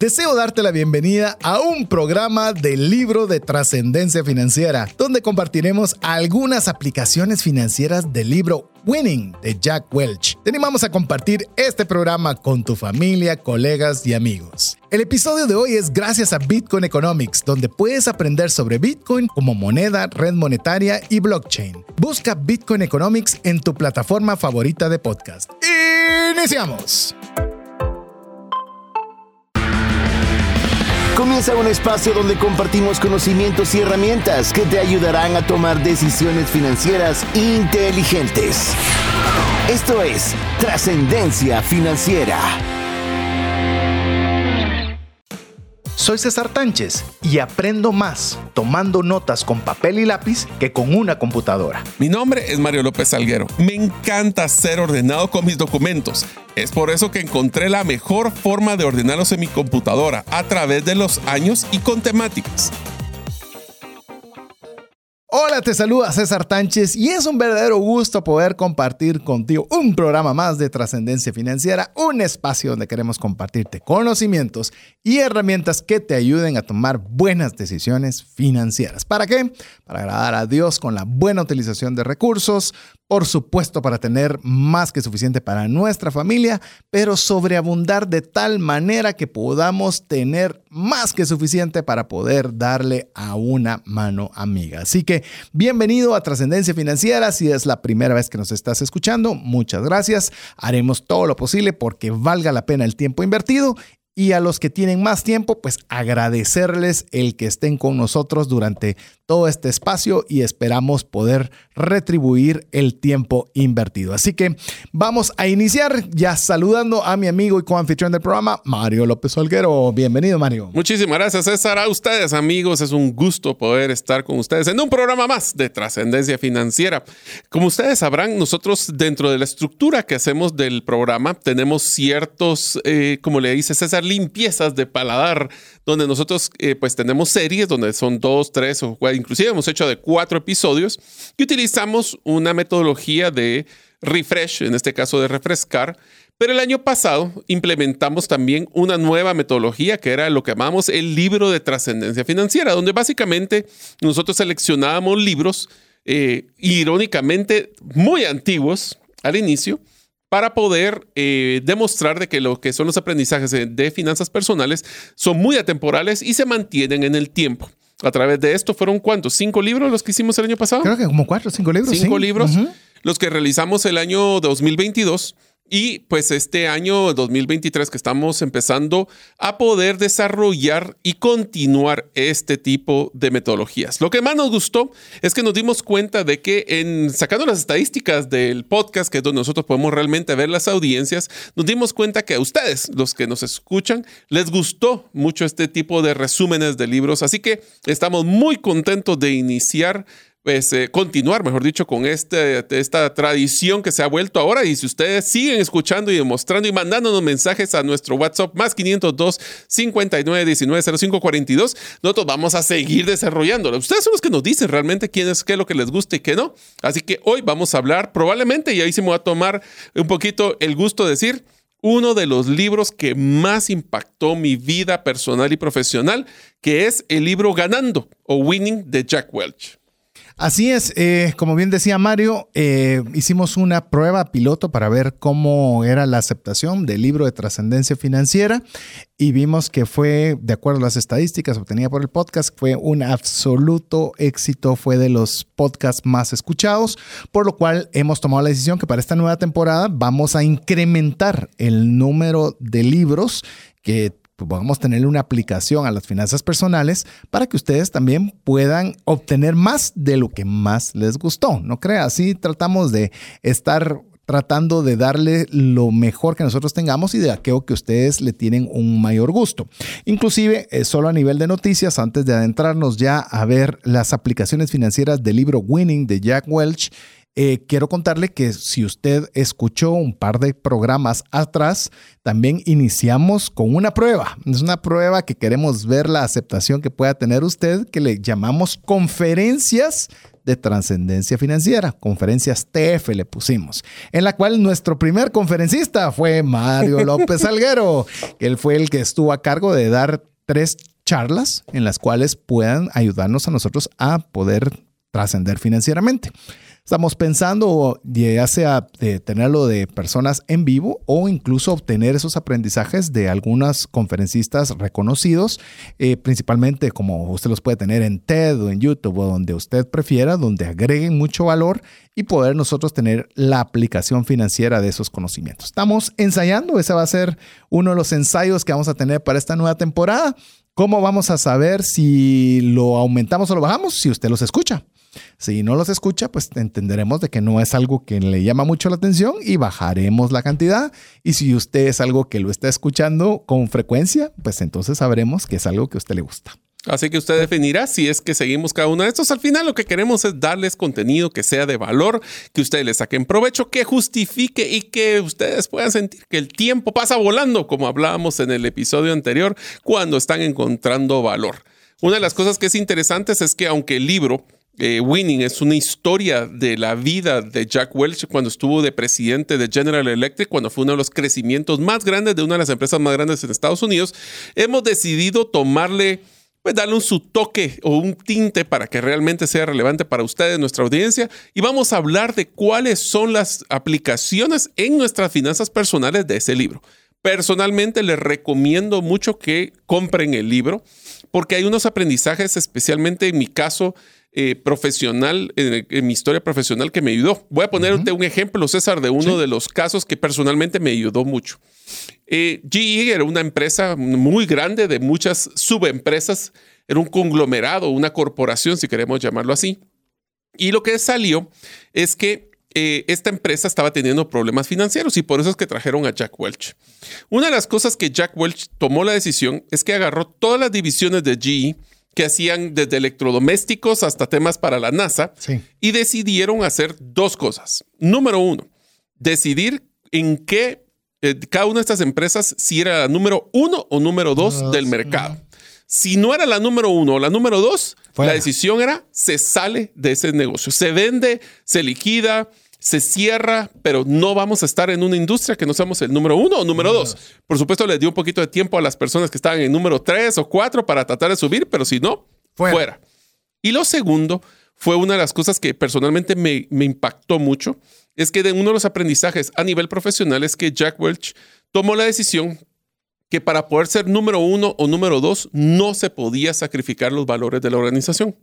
Deseo darte la bienvenida a un programa del libro de trascendencia financiera, donde compartiremos algunas aplicaciones financieras del libro Winning de Jack Welch. Te animamos a compartir este programa con tu familia, colegas y amigos. El episodio de hoy es gracias a Bitcoin Economics, donde puedes aprender sobre Bitcoin como moneda, red monetaria y blockchain. Busca Bitcoin Economics en tu plataforma favorita de podcast. ¡Iniciamos! Comienza un espacio donde compartimos conocimientos y herramientas que te ayudarán a tomar decisiones financieras inteligentes. Esto es Trascendencia Financiera. Soy César Tánchez y aprendo más tomando notas con papel y lápiz que con una computadora. Mi nombre es Mario López Salguero. Me encanta ser ordenado con mis documentos. Es por eso que encontré la mejor forma de ordenarlos en mi computadora a través de los años y con temáticas. Hola, te saluda César Tánchez y es un verdadero gusto poder compartir contigo un programa más de trascendencia financiera, un espacio donde queremos compartirte conocimientos y herramientas que te ayuden a tomar buenas decisiones financieras. ¿Para qué? Para agradar a Dios con la buena utilización de recursos, por supuesto para tener más que suficiente para nuestra familia, pero sobreabundar de tal manera que podamos tener más que suficiente para poder darle a una mano amiga. Así que bienvenido a Trascendencia Financiera. Si es la primera vez que nos estás escuchando, muchas gracias. Haremos todo lo posible porque valga la pena el tiempo invertido y a los que tienen más tiempo, pues agradecerles el que estén con nosotros durante todo este espacio y esperamos poder retribuir el tiempo invertido. Así que vamos a iniciar ya saludando a mi amigo y coanfitrión del programa, Mario López Olguero. Bienvenido, Mario. Muchísimas gracias, César. A ustedes, amigos, es un gusto poder estar con ustedes en un programa más de trascendencia financiera. Como ustedes sabrán, nosotros dentro de la estructura que hacemos del programa tenemos ciertos, eh, como le dice César, limpiezas de paladar, donde nosotros eh, pues tenemos series donde son dos, tres o inclusive hemos hecho de cuatro episodios y utilizamos una metodología de refresh, en este caso de refrescar. Pero el año pasado implementamos también una nueva metodología que era lo que llamamos el libro de trascendencia financiera, donde básicamente nosotros seleccionábamos libros eh, irónicamente muy antiguos al inicio para poder eh, demostrar de que lo que son los aprendizajes de finanzas personales son muy atemporales y se mantienen en el tiempo a través de esto. ¿Fueron cuántos? ¿Cinco libros los que hicimos el año pasado? Creo que como cuatro, cinco libros. Cinco libros. Los que realizamos el año 2022 y pues este año 2023 que estamos empezando a poder desarrollar y continuar este tipo de metodologías. Lo que más nos gustó es que nos dimos cuenta de que en sacando las estadísticas del podcast, que es donde nosotros podemos realmente ver las audiencias, nos dimos cuenta que a ustedes, los que nos escuchan, les gustó mucho este tipo de resúmenes de libros. Así que estamos muy contentos de iniciar pues, eh, continuar, mejor dicho, con este, esta tradición que se ha vuelto ahora. Y si ustedes siguen escuchando y demostrando y mandándonos mensajes a nuestro WhatsApp más 502 59 19 05 42, nosotros vamos a seguir desarrollándolo. Ustedes son los que nos dicen realmente quién es, qué es lo que les gusta y qué no. Así que hoy vamos a hablar probablemente, y ahí sí me voy a tomar un poquito el gusto de decir, uno de los libros que más impactó mi vida personal y profesional, que es el libro Ganando o Winning de Jack Welch. Así es, eh, como bien decía Mario, eh, hicimos una prueba piloto para ver cómo era la aceptación del libro de trascendencia financiera y vimos que fue, de acuerdo a las estadísticas obtenidas por el podcast, fue un absoluto éxito, fue de los podcasts más escuchados, por lo cual hemos tomado la decisión que para esta nueva temporada vamos a incrementar el número de libros que pues podamos tener una aplicación a las finanzas personales para que ustedes también puedan obtener más de lo que más les gustó. No crea, así tratamos de estar tratando de darle lo mejor que nosotros tengamos y de aquello que ustedes le tienen un mayor gusto. Inclusive, eh, solo a nivel de noticias, antes de adentrarnos ya a ver las aplicaciones financieras del libro Winning de Jack Welch, eh, quiero contarle que si usted escuchó un par de programas atrás, también iniciamos con una prueba. Es una prueba que queremos ver la aceptación que pueda tener usted, que le llamamos conferencias de trascendencia financiera, conferencias TF le pusimos, en la cual nuestro primer conferencista fue Mario López Alguero, él fue el que estuvo a cargo de dar tres charlas en las cuales puedan ayudarnos a nosotros a poder trascender financieramente. Estamos pensando ya sea de tenerlo de personas en vivo o incluso obtener esos aprendizajes de algunas conferencistas reconocidos, eh, principalmente como usted los puede tener en TED o en YouTube o donde usted prefiera, donde agreguen mucho valor y poder nosotros tener la aplicación financiera de esos conocimientos. Estamos ensayando, ese va a ser uno de los ensayos que vamos a tener para esta nueva temporada. ¿Cómo vamos a saber si lo aumentamos o lo bajamos? Si usted los escucha. Si no los escucha, pues entenderemos de que no es algo que le llama mucho la atención y bajaremos la cantidad. Y si usted es algo que lo está escuchando con frecuencia, pues entonces sabremos que es algo que a usted le gusta. Así que usted definirá si es que seguimos cada uno de estos. Al final lo que queremos es darles contenido que sea de valor, que ustedes le saquen provecho, que justifique y que ustedes puedan sentir que el tiempo pasa volando, como hablábamos en el episodio anterior, cuando están encontrando valor. Una de las cosas que es interesante es que aunque el libro eh, Winning es una historia de la vida de Jack Welch cuando estuvo de presidente de General Electric, cuando fue uno de los crecimientos más grandes de una de las empresas más grandes en Estados Unidos. Hemos decidido tomarle, pues darle un su toque o un tinte para que realmente sea relevante para ustedes, nuestra audiencia, y vamos a hablar de cuáles son las aplicaciones en nuestras finanzas personales de ese libro. Personalmente les recomiendo mucho que compren el libro porque hay unos aprendizajes, especialmente en mi caso, eh, profesional, en, mi historia profesional que me ayudó. Voy a ponerte un ejemplo, César, de uno de los casos que personalmente me ayudó mucho. Eh, GE era una empresa muy grande de muchas subempresas, era un conglomerado, una corporación, si queremos llamarlo así. Y lo que salió es que eh, esta empresa estaba teniendo problemas financieros y por eso es que trajeron a Jack Welch. Una de las cosas que Jack Welch tomó la decisión es que agarró todas las divisiones de GE que hacían desde electrodomésticos hasta temas para la NASA y decidieron hacer dos cosas. Número uno, decidir en qué eh, cada una de estas empresas si era la número uno o número dos del mercado. Si no era la número uno o la número dos, la decisión era se sale de ese negocio, se vende, se liquida, se cierra, pero no vamos a estar en una industria que no seamos el número uno o número dos. Por supuesto, le dio un poquito de tiempo a las personas que estaban en número tres o cuatro para tratar de subir, pero si no, fuera. Y lo segundo fue una de las cosas que personalmente me, me impactó mucho, es que de uno de los aprendizajes a nivel profesional es que Jack Welch tomó la decisión que para poder ser número uno o número dos no se podía sacrificar los valores de la organización.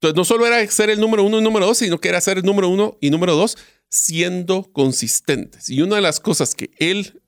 Entonces, no solo era ser el número uno y número dos, sino que era ser el número uno y número dos siendo consistentes. Y una de las cosas que él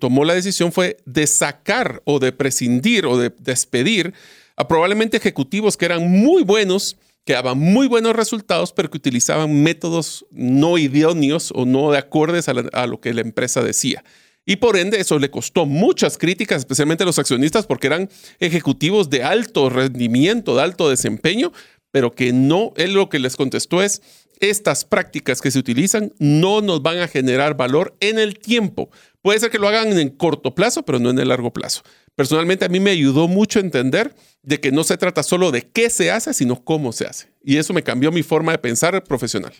tomó la decisión fue de sacar o de prescindir o de despedir a probablemente ejecutivos que eran muy buenos, que daban muy buenos resultados, pero que utilizaban métodos no idóneos o no de acordes a, a lo que la empresa decía. Y por ende eso le costó muchas críticas, especialmente a los accionistas, porque eran ejecutivos de alto rendimiento, de alto desempeño, pero que no, él lo que les contestó es, estas prácticas que se utilizan no nos van a generar valor en el tiempo. Puede ser que lo hagan en corto plazo, pero no en el largo plazo. Personalmente a mí me ayudó mucho a entender de que no se trata solo de qué se hace, sino cómo se hace. Y eso me cambió mi forma de pensar profesional.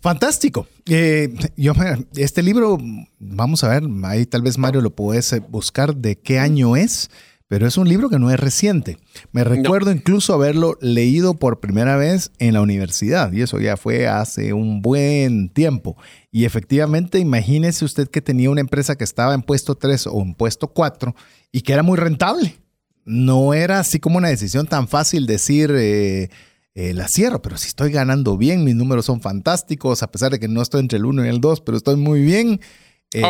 Fantástico. Eh, yo, este libro, vamos a ver, ahí tal vez Mario lo puedes buscar de qué año es pero es un libro que no es reciente. Me recuerdo incluso haberlo leído por primera vez en la universidad y eso ya fue hace un buen tiempo. Y efectivamente, imagínese usted que tenía una empresa que estaba en puesto 3 o en puesto 4 y que era muy rentable. No era así como una decisión tan fácil decir... Eh, eh, la cierro, pero si estoy ganando bien, mis números son fantásticos, a pesar de que no estoy entre el 1 y el 2, pero estoy muy bien. Eh,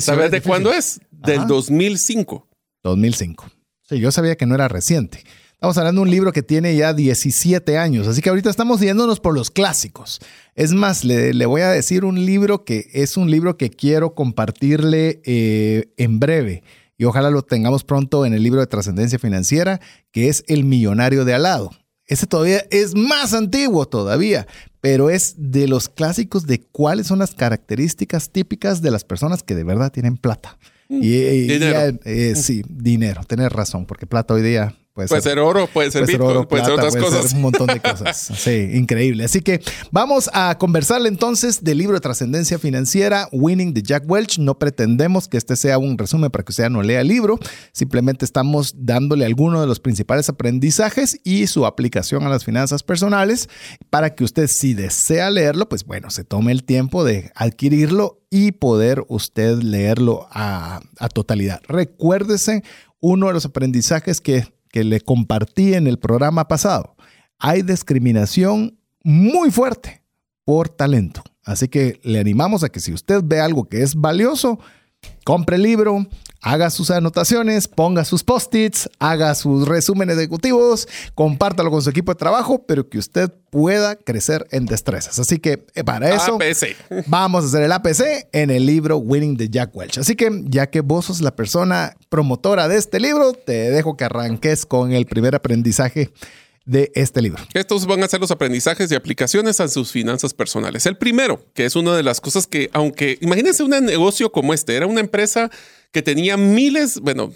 ¿Sabes de cuándo es? Del 2005. 2005. Sí, yo sabía que no era reciente. Estamos hablando de un libro que tiene ya 17 años, así que ahorita estamos yéndonos por los clásicos. Es más, le, voy a decir un libro que es un libro que quiero compartirle eh, en breve y ojalá lo tengamos pronto en el libro de trascendencia financiera, que es El millonario de alado. Ese todavía es más antiguo todavía, pero es de los clásicos de cuáles son las características típicas de las personas que de verdad tienen plata. Y, dinero. Eh, sí, dinero, tenés razón, porque plata hoy día Puede, Puede ser oro, puede ser puede ser oro, puede ser plata, otras puede ser cosas. un montón de cosas. Sí, increíble. Así que vamos a conversarle entonces del libro de trascendencia financiera, Winning de Jack Welch. No pretendemos que este sea un resumen para que usted no lea el libro. Simplemente estamos dándole algunos de los principales aprendizajes y su aplicación a las finanzas personales para que usted, si desea leerlo, pues bueno, se tome el tiempo de adquirirlo y poder usted leerlo a, a totalidad. Recuérdese uno de los aprendizajes que, que le compartí en el programa pasado. Hay discriminación muy fuerte por talento. Así que le animamos a que si usted ve algo que es valioso, compre el libro, haga sus anotaciones, ponga sus post-its, haga sus resúmenes ejecutivos, compártalo con su equipo de trabajo, pero que usted pueda crecer en destrezas. Así que eh, para eso APC. vamos a hacer el APC en el libro Winning de Jack Welch. Así que ya que vos sos la persona promotora de este libro, te dejo que arranques con el primer aprendizaje de este libro. Estos van a ser los aprendizajes y aplicaciones a sus finanzas personales. El primero, que es una de las cosas que, aunque imagínense un negocio como este, era una empresa que tenía miles, bueno,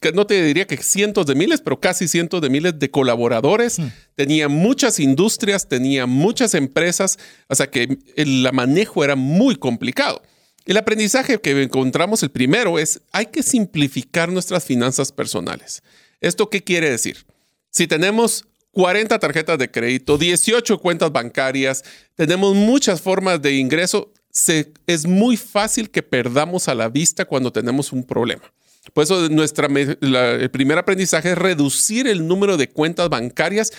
que no te diría que cientos de miles, pero casi cientos de miles de colaboradores, tenía muchas industrias, tenía muchas empresas, o sea que el manejo era muy complicado. El aprendizaje que encontramos, el primero, es hay que simplificar nuestras finanzas personales. ¿Esto qué quiere decir? Si tenemos 40 tarjetas de crédito, 18 cuentas bancarias, tenemos muchas formas de ingreso, es muy fácil que perdamos a la vista cuando tenemos un problema. Por eso nuestra, el primer aprendizaje es reducir el número de cuentas bancarias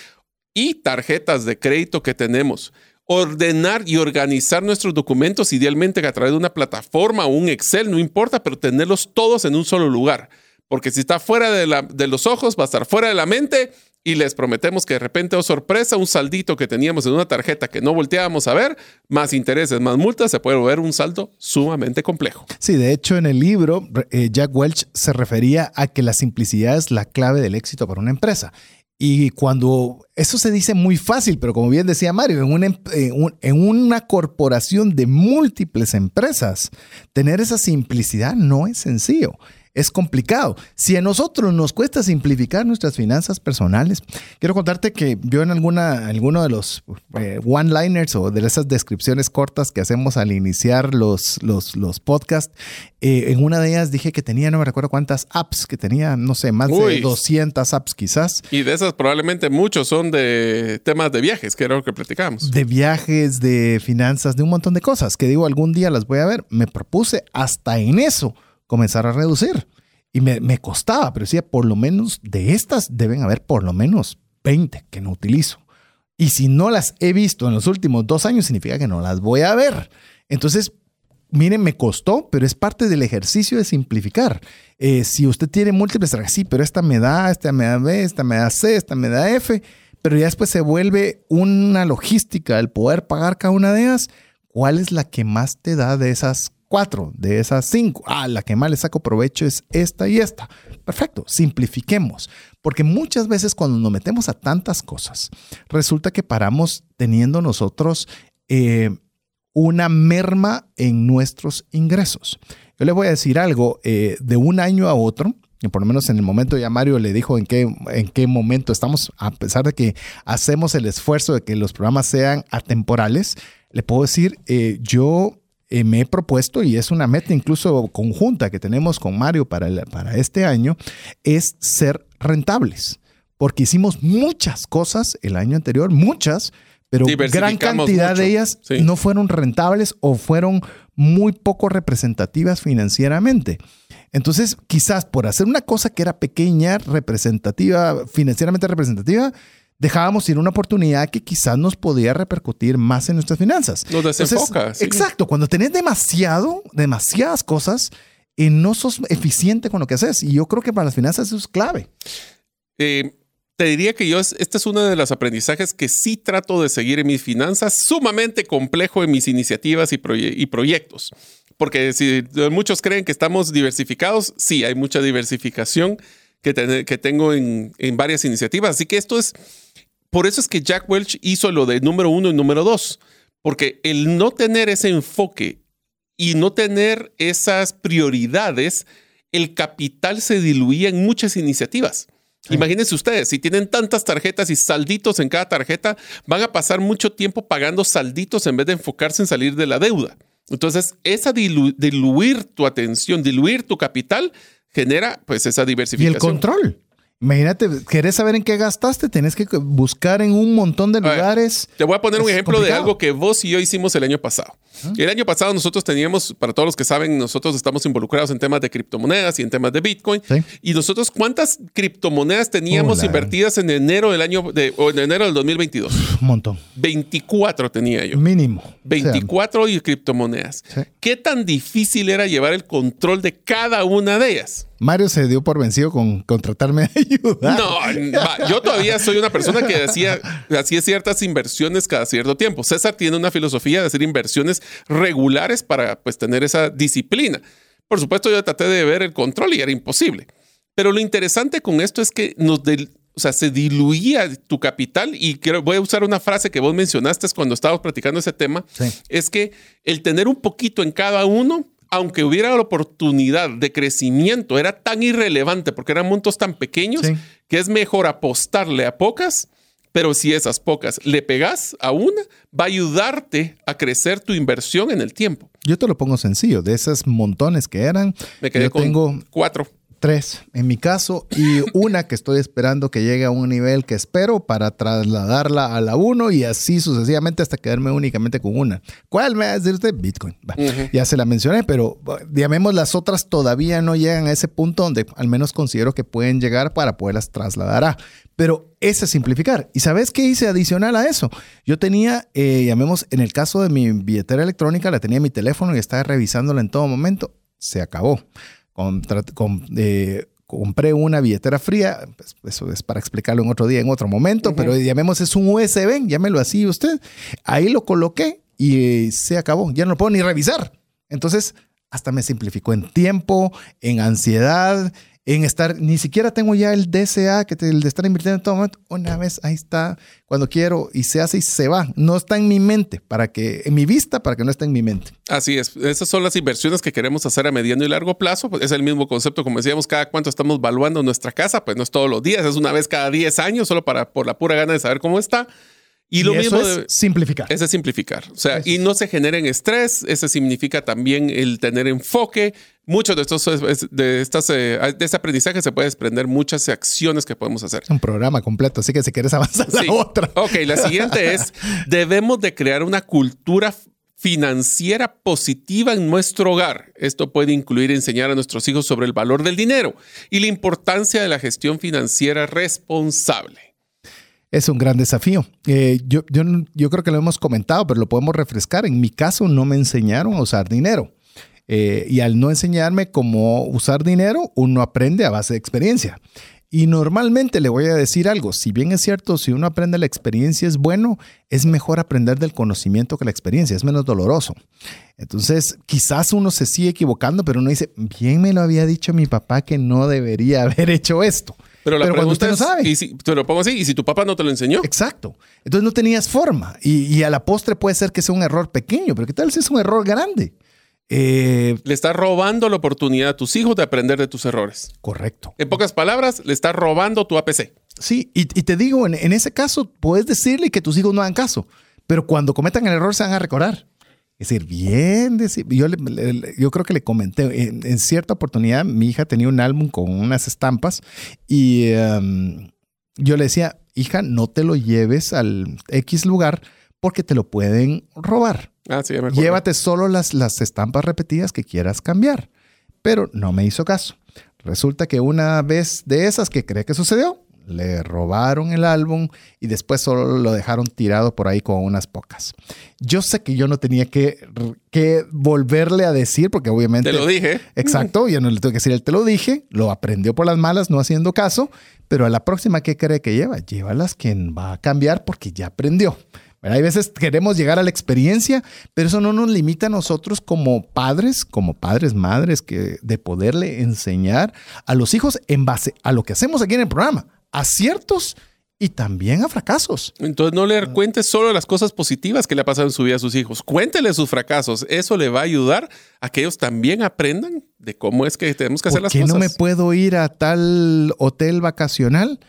y tarjetas de crédito que tenemos. Ordenar y organizar nuestros documentos, idealmente a través de una plataforma o un Excel, no importa, pero tenerlos todos en un solo lugar. Porque si está fuera de, los ojos, va a estar fuera de la mente y les prometemos que de repente, oh sorpresa, un saldito que teníamos en una tarjeta que no volteábamos a ver, más intereses, más multas, se puede volver un saldo sumamente complejo. Sí, de hecho en el libro eh, Jack Welch se refería a que la simplicidad es la clave del éxito para una empresa. Y cuando eso se dice muy fácil, pero como bien decía Mario, en una, un- en una corporación de múltiples empresas, tener esa simplicidad no es sencillo. Es complicado. Si a nosotros nos cuesta simplificar nuestras finanzas personales, quiero contarte que yo en alguna, alguno de los eh, one-liners o de esas descripciones cortas que hacemos al iniciar los, los, los podcasts, eh, en una de ellas dije que tenía, no me recuerdo cuántas apps, que tenía, no sé, más de Uy. 200 apps quizás. Y de esas probablemente muchos son de temas de viajes, que era lo que platicábamos. de viajes, de finanzas, de un montón de cosas que digo algún día las voy a ver. Me propuse hasta en eso comenzar a reducir y me, me costaba, pero decía por lo menos de estas deben haber por lo menos 20 que no utilizo. Y si no las he visto en los últimos dos años, significa que no las voy a ver. Entonces, miren, me costó, pero es parte del ejercicio de simplificar. Eh, si usted tiene múltiples sí, pero esta me da, esta me da B, esta me da C, esta me da F, pero ya después se vuelve una logística el poder pagar cada una de ellas. ¿Cuál es la que más te da de esas cuatro, de esas cinco? Ah, la que más le saco provecho es esta y esta. Perfecto, simplifiquemos. Porque muchas veces cuando nos metemos a tantas cosas, resulta que paramos teniendo nosotros eh, una merma en nuestros ingresos. Yo les voy a decir algo, eh, de un año a otro, y por lo menos en el momento ya Mario le dijo en qué, en qué momento estamos, a pesar de que hacemos el esfuerzo de que los programas sean atemporales, le puedo decir, eh, yo eh, me he propuesto, y es una meta incluso conjunta que tenemos con Mario para, el- para este año, es ser rentables. Porque hicimos muchas cosas el año anterior, muchas, pero gran cantidad mucho, de ellas sí. no fueron rentables o fueron muy poco representativas financieramente. Entonces, quizás por hacer una cosa que era pequeña, representativa, financieramente representativa, dejábamos ir una oportunidad que quizás nos podía repercutir más en nuestras finanzas. Nos desenfoca, sí. Exacto, cuando tenés demasiado, demasiadas cosas, y no sos eficiente con lo que haces. Y yo creo que para las finanzas eso es clave. Eh, te diría que yo, es- este es uno de los aprendizajes que sí trato de seguir en mis finanzas, sumamente complejo en mis iniciativas y, proye- y proyectos. Porque si muchos creen que estamos diversificados, sí, hay mucha diversificación que, ten- que tengo en, en varias iniciativas. Así que esto es, por eso es que Jack Welch hizo lo de número uno y número dos, porque el no tener ese enfoque y no tener esas prioridades, el capital se diluía en muchas iniciativas. Imagínense ustedes, si tienen tantas tarjetas y salditos en cada tarjeta, van a pasar mucho tiempo pagando salditos en vez de enfocarse en salir de la deuda. Entonces, esa diluir tu atención, diluir tu capital, genera pues esa diversificación. Y el control. Imagínate, ¿querés saber en qué gastaste? Tenés que buscar en un montón de lugares. te voy a poner un ejemplo de algo que vos y yo hicimos el año pasado. El año pasado nosotros teníamos, para todos los que saben, nosotros estamos involucrados en temas de criptomonedas y en temas de Bitcoin. Y nosotros, ¿cuántas criptomonedas teníamos invertidas en enero del año de, o en enero del 2022? Un montón. 24 tenía yo. Mínimo. 24 y criptomonedas. ¿Qué tan difícil era llevar el control de cada una de ellas? Mario se dio por vencido con contratarme a ayudar. No, yo todavía soy una persona que hacía, hacía ciertas inversiones cada cierto tiempo. César tiene una filosofía de hacer inversiones regulares para pues, tener esa disciplina. Por supuesto, yo traté de ver el control y era imposible. Pero lo interesante con esto es que nos o sea, se diluía tu capital y quiero, voy a usar una frase que vos mencionaste cuando estábamos practicando ese tema, es que el tener un poquito en cada uno aunque hubiera la oportunidad de crecimiento, era tan irrelevante porque eran montos tan pequeños que es mejor apostarle a pocas, pero si esas pocas le pegas a una, va a ayudarte a crecer tu inversión en el tiempo. Yo te lo pongo sencillo, de esas montones que eran, me quedé con tengo cuatro tres en mi caso y una que estoy esperando que llegue a un nivel que espero para trasladarla a la uno y así sucesivamente hasta quedarme únicamente con una. ¿Cuál me va a decir usted? Bitcoin. Ya se la mencioné, pero llamemos las otras todavía no llegan a ese punto donde al menos considero que pueden llegar para poderlas trasladar a. Pero ese es simplificar. ¿Y sabes qué hice adicional a eso? Yo tenía, eh, llamemos, en el caso de mi billetera electrónica, la tenía en mi teléfono y estaba revisándola en todo momento. Se acabó compré una billetera fría, pues, eso es para explicarlo en otro día, en otro momento, pero llamemos es un USB, llámelo así usted. Ahí lo coloqué y se acabó, ya no lo puedo ni revisar. Entonces, hasta me simplificó en tiempo, en ansiedad, en estar, ni siquiera tengo ya el DCA, que te, el de estar invirtiendo en todo momento, una vez ahí está, cuando quiero, y se hace y se va. No está en mi mente, para que, en mi vista, para que no esté en mi mente. Así es, esas son las inversiones que queremos hacer a mediano y largo plazo. Pues es el mismo concepto, como decíamos, cada cuánto estamos valuando nuestra casa, pues no es todos los días, es una vez cada 10 años, solo para, por la pura gana de saber cómo está. Y, lo mismo es simplificar. Ese es simplificar. O sea, y no se generen estrés. Ese significa también el tener enfoque. Muchos de estos de estas eh, de este aprendizaje se puede desprender muchas acciones que podemos hacer. Un programa completo, así que si quieres avanzar la otra. Ok, la siguiente es debemos de crear una cultura financiera positiva en nuestro hogar. Esto puede incluir enseñar a nuestros hijos sobre el valor del dinero y la importancia de la gestión financiera responsable. Es un gran desafío. Eh, yo, yo, yo, creo que lo hemos comentado, pero lo podemos refrescar. En mi caso no me enseñaron a usar dinero. Eh, y al no enseñarme cómo usar dinero, uno aprende a base de experiencia. Y normalmente le voy a decir algo, si bien es cierto, si uno aprende la experiencia es bueno, es mejor aprender del conocimiento que la experiencia, es menos doloroso. Entonces, quizás uno se sigue equivocando, pero uno dice, bien me lo había dicho mi papá que no debería haber hecho esto. Pero la pregunta usted no sabe. Y si, te lo pongo así, ¿y si tu papá no te lo enseñó? Exacto. Entonces no tenías forma. Y, a la postre puede ser que sea un error pequeño, pero ¿qué tal si es un error grande? Eh, le estás robando la oportunidad a tus hijos de aprender de tus errores. Correcto. En pocas palabras, le estás robando tu APC. Sí, y, te digo, en, en, ese caso, puedes decirle que tus hijos no hagan caso, pero cuando cometan el error se van a recordar. Es decir, bien, yo, yo creo que le comenté, en, cierta oportunidad mi hija tenía un álbum con unas estampas y em, yo le decía, hija, no te lo lleves al X lugar porque te lo pueden robar. Ah, sí, Llévate solo las, las estampas repetidas que quieras cambiar. Pero no me hizo caso. Resulta que una vez de esas que cree que sucedió, le robaron el álbum y después solo lo dejaron tirado por ahí con unas pocas. Yo sé que yo no tenía que, que volverle a decir, porque obviamente... Te lo dije. Exacto, yo no le tengo que decir, él te lo dije, lo aprendió por las malas, no haciendo caso, pero a la próxima, ¿qué cree que lleva? Lleva las que va a cambiar porque ya aprendió. Hay veces queremos llegar a la experiencia, pero eso no nos limita a nosotros como padres, como padres, madres, que de poderle enseñar a los hijos en base a lo que hacemos aquí en el programa aciertos y también a fracasos. Entonces no le cuente solo las cosas positivas que le ha pasado en su vida a sus hijos. Cuéntele sus fracasos. Eso le va a ayudar a que ellos también aprendan de cómo es que tenemos que hacer las ¿Por qué cosas. no me puedo ir a tal hotel vacacional?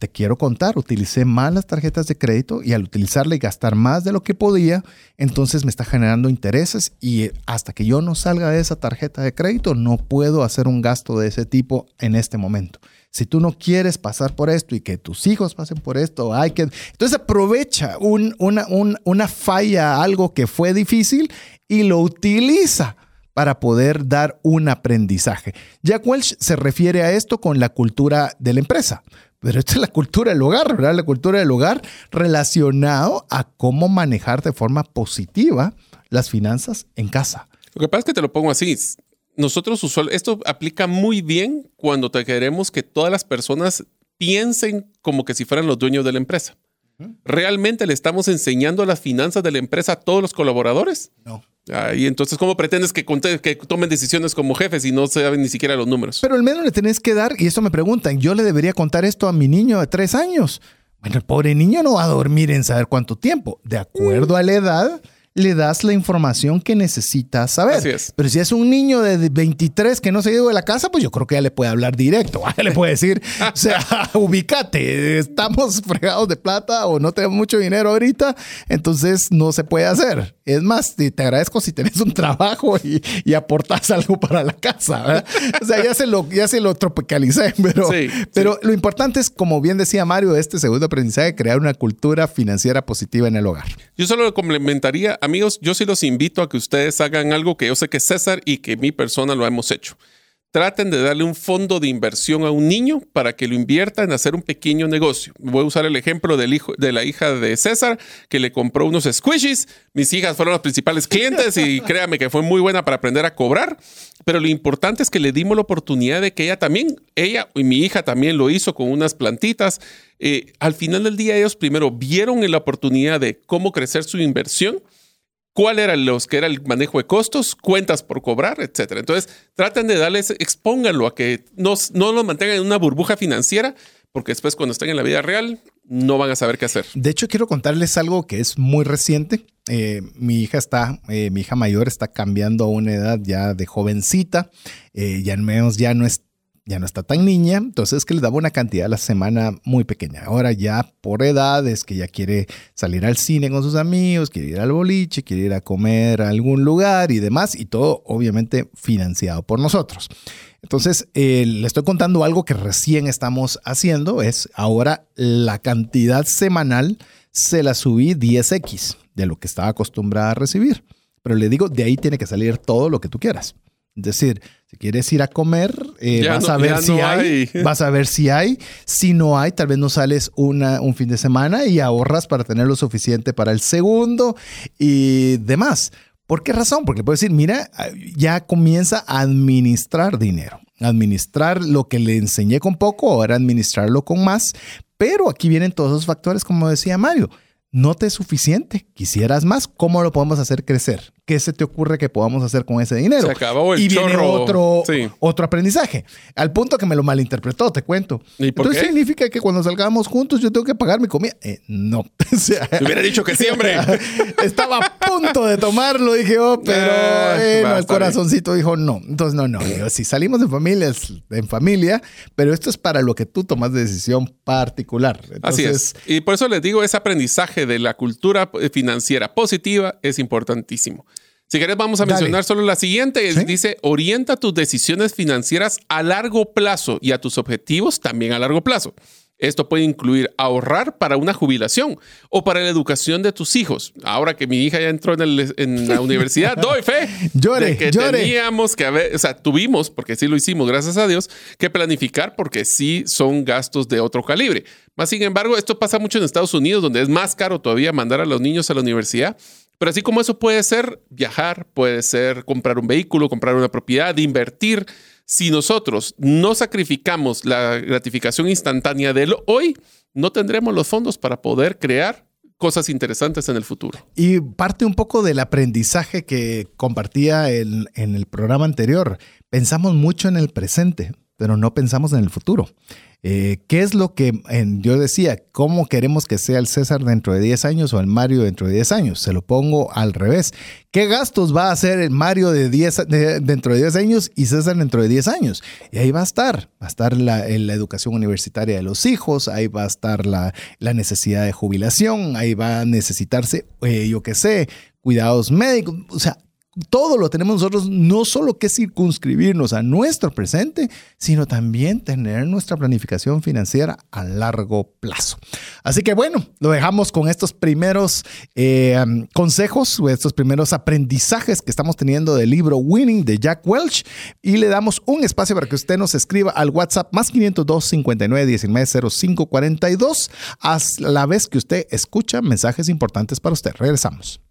Te quiero contar, utilicé mal las tarjetas de crédito y al utilizarla y gastar más de lo que podía, entonces me está generando intereses y hasta que yo no salga de esa tarjeta de crédito no puedo hacer un gasto de ese tipo en este momento. Si tú no quieres pasar por esto y que tus hijos pasen por esto, hay que... Entonces aprovecha un- una, un- una falla, algo que fue difícil y lo utiliza para poder dar un aprendizaje. Jack Welch se refiere a esto con la cultura de la empresa, pero esta es la cultura del hogar, ¿verdad? La cultura del hogar relacionado a cómo manejar de forma positiva las finanzas en casa. Lo que pasa es que te lo pongo así. Nosotros usual, esto aplica muy bien cuando te queremos que todas las personas piensen como que si fueran los dueños de la empresa. ¿Realmente le estamos enseñando las finanzas de la empresa a todos los colaboradores? No. Ah, y entonces, ¿cómo pretendes que, tomen decisiones como jefes y no saben ni siquiera los números? Pero al menos le tenés que dar, y esto me preguntan, yo le debería contar esto a mi niño de tres años. Bueno, el pobre niño no va a dormir en saber cuánto tiempo. De acuerdo a la edad, le das la información que necesita saber. Así es. Pero si es un niño de 23 que no se ha ido de la casa, pues yo creo que ya le puede hablar directo. Ya le puede decir, o sea, ubícate, estamos fregados de plata o no tenemos mucho dinero ahorita, entonces no se puede hacer. Es más, te agradezco si tenés un trabajo y, y aportas algo para la casa. ¿verdad? O sea, ya se lo, ya se lo tropicalicé, pero, Sí, pero lo importante es, como bien decía Mario, este segundo aprendizaje, crear una cultura financiera positiva en el hogar. Yo solo lo complementaría, amigos, yo sí los invito a que ustedes hagan algo que yo sé que César y que mi persona lo hemos hecho. Traten de darle un fondo de inversión a un niño para que lo invierta en hacer un pequeño negocio. Voy a usar el ejemplo del hijo, de la hija de César, que le compró unos squishies. Mis hijas fueron las principales clientes y créame que fue muy buena para aprender a cobrar. Pero lo importante es que le dimos la oportunidad de que ella también, ella y mi hija también lo hizo con unas plantitas. Eh, al final del día ellos primero vieron la oportunidad de cómo crecer su inversión cuál era los que era el manejo de costos, cuentas por cobrar, etcétera. Entonces, traten de darles, expónganlo a que no, no lo mantengan en una burbuja financiera, porque después cuando estén en la vida real no van a saber qué hacer. De hecho, quiero contarles algo que es muy reciente. Eh, mi hija está, eh, mi hija mayor está cambiando a una edad ya de jovencita, eh, ya menos ya no es ya no está tan niña, entonces que le daba una cantidad a la semana muy pequeña. Ahora ya por edad es que ya quiere salir al cine con sus amigos, quiere ir al boliche, quiere ir a comer a algún lugar y demás, y todo obviamente financiado por nosotros. Entonces, eh, le estoy contando algo que recién estamos haciendo, es ahora la cantidad semanal se la subí 10x de lo que estaba acostumbrada a recibir. Pero le digo, de ahí tiene que salir todo lo que tú quieras. Es decir, si quieres ir a comer, eh, vas no- a ver si no hay, hay. vas a ver si hay. Si no hay, tal vez no sales una, un fin de semana y ahorras para tener lo suficiente para el segundo y demás. ¿Por qué razón? Porque le puedo decir, mira, ya comienza a administrar dinero. Administrar lo que le enseñé con poco, ahora administrarlo con más. Pero aquí vienen todos esos factores, como decía Mario. No te es suficiente, quisieras más, ¿cómo lo podemos hacer crecer? ¿Qué se te ocurre que podamos hacer con ese dinero? Se acabó el y viene chorro. otro, Sí. otro aprendizaje. Al punto que me lo malinterpretó, te cuento. ¿Y por Entonces qué? significa que cuando salgamos juntos yo tengo que pagar mi comida. Eh, no. O sea, Te hubiera dicho que sí, hombre. estaba a punto de tomarlo, dije, oh, pero Ah, eh, no, el corazoncito dijo no. Entonces, no, no. Digo, si salimos de familia, es en familia, pero esto es para lo que tú tomas de decisión particular. Así es. Y por eso les digo, ese aprendizaje de la cultura eh, financiera positiva es importantísimo. Si querés, vamos a Dale. mencionar solo la siguiente. Sí. Dice, orienta tus decisiones financieras a largo plazo y a tus objetivos también a largo plazo. Esto puede incluir ahorrar para una jubilación o para la educación de tus hijos. Ahora que mi hija ya entró en, el- en la universidad, doy fe Llore, de que llore. teníamos que haber, o sea, tuvimos, porque sí lo hicimos, gracias a Dios, que planificar porque sí son gastos de otro calibre. Más sin embargo, esto pasa mucho en Estados Unidos, donde es más caro todavía mandar a los niños a la universidad. Pero así como eso puede ser viajar, puede ser comprar un vehículo, comprar una propiedad, invertir. Si nosotros no sacrificamos la gratificación instantánea del hoy, no tendremos los fondos para poder crear cosas interesantes en el futuro. Y parte un poco del aprendizaje que compartía en, en el programa anterior. Pensamos mucho en el presente, pero no pensamos en el futuro. Eh, ¿Qué es lo que yo decía? ¿Cómo queremos que sea el César dentro de 10 años o el Mario dentro de 10 años? Se lo pongo al revés. ¿Qué gastos va a hacer el Mario de 10, dentro de 10 años y César dentro de 10 años? Y ahí va a estar. Va a estar la, educación universitaria de los hijos, ahí va a estar la, la necesidad de jubilación, ahí va a necesitarse, eh, yo qué sé, cuidados médicos. O sea, todo lo tenemos nosotros, no solo que circunscribirnos a nuestro presente, sino también tener nuestra planificación financiera a largo plazo. Así que bueno, lo dejamos con estos primeros eh, consejos estos primeros aprendizajes que estamos teniendo del libro Winning de Jack Welch y le damos un espacio para que usted nos escriba al WhatsApp más 502 59 19 05 42 a la vez que usted escucha mensajes importantes para usted. Regresamos.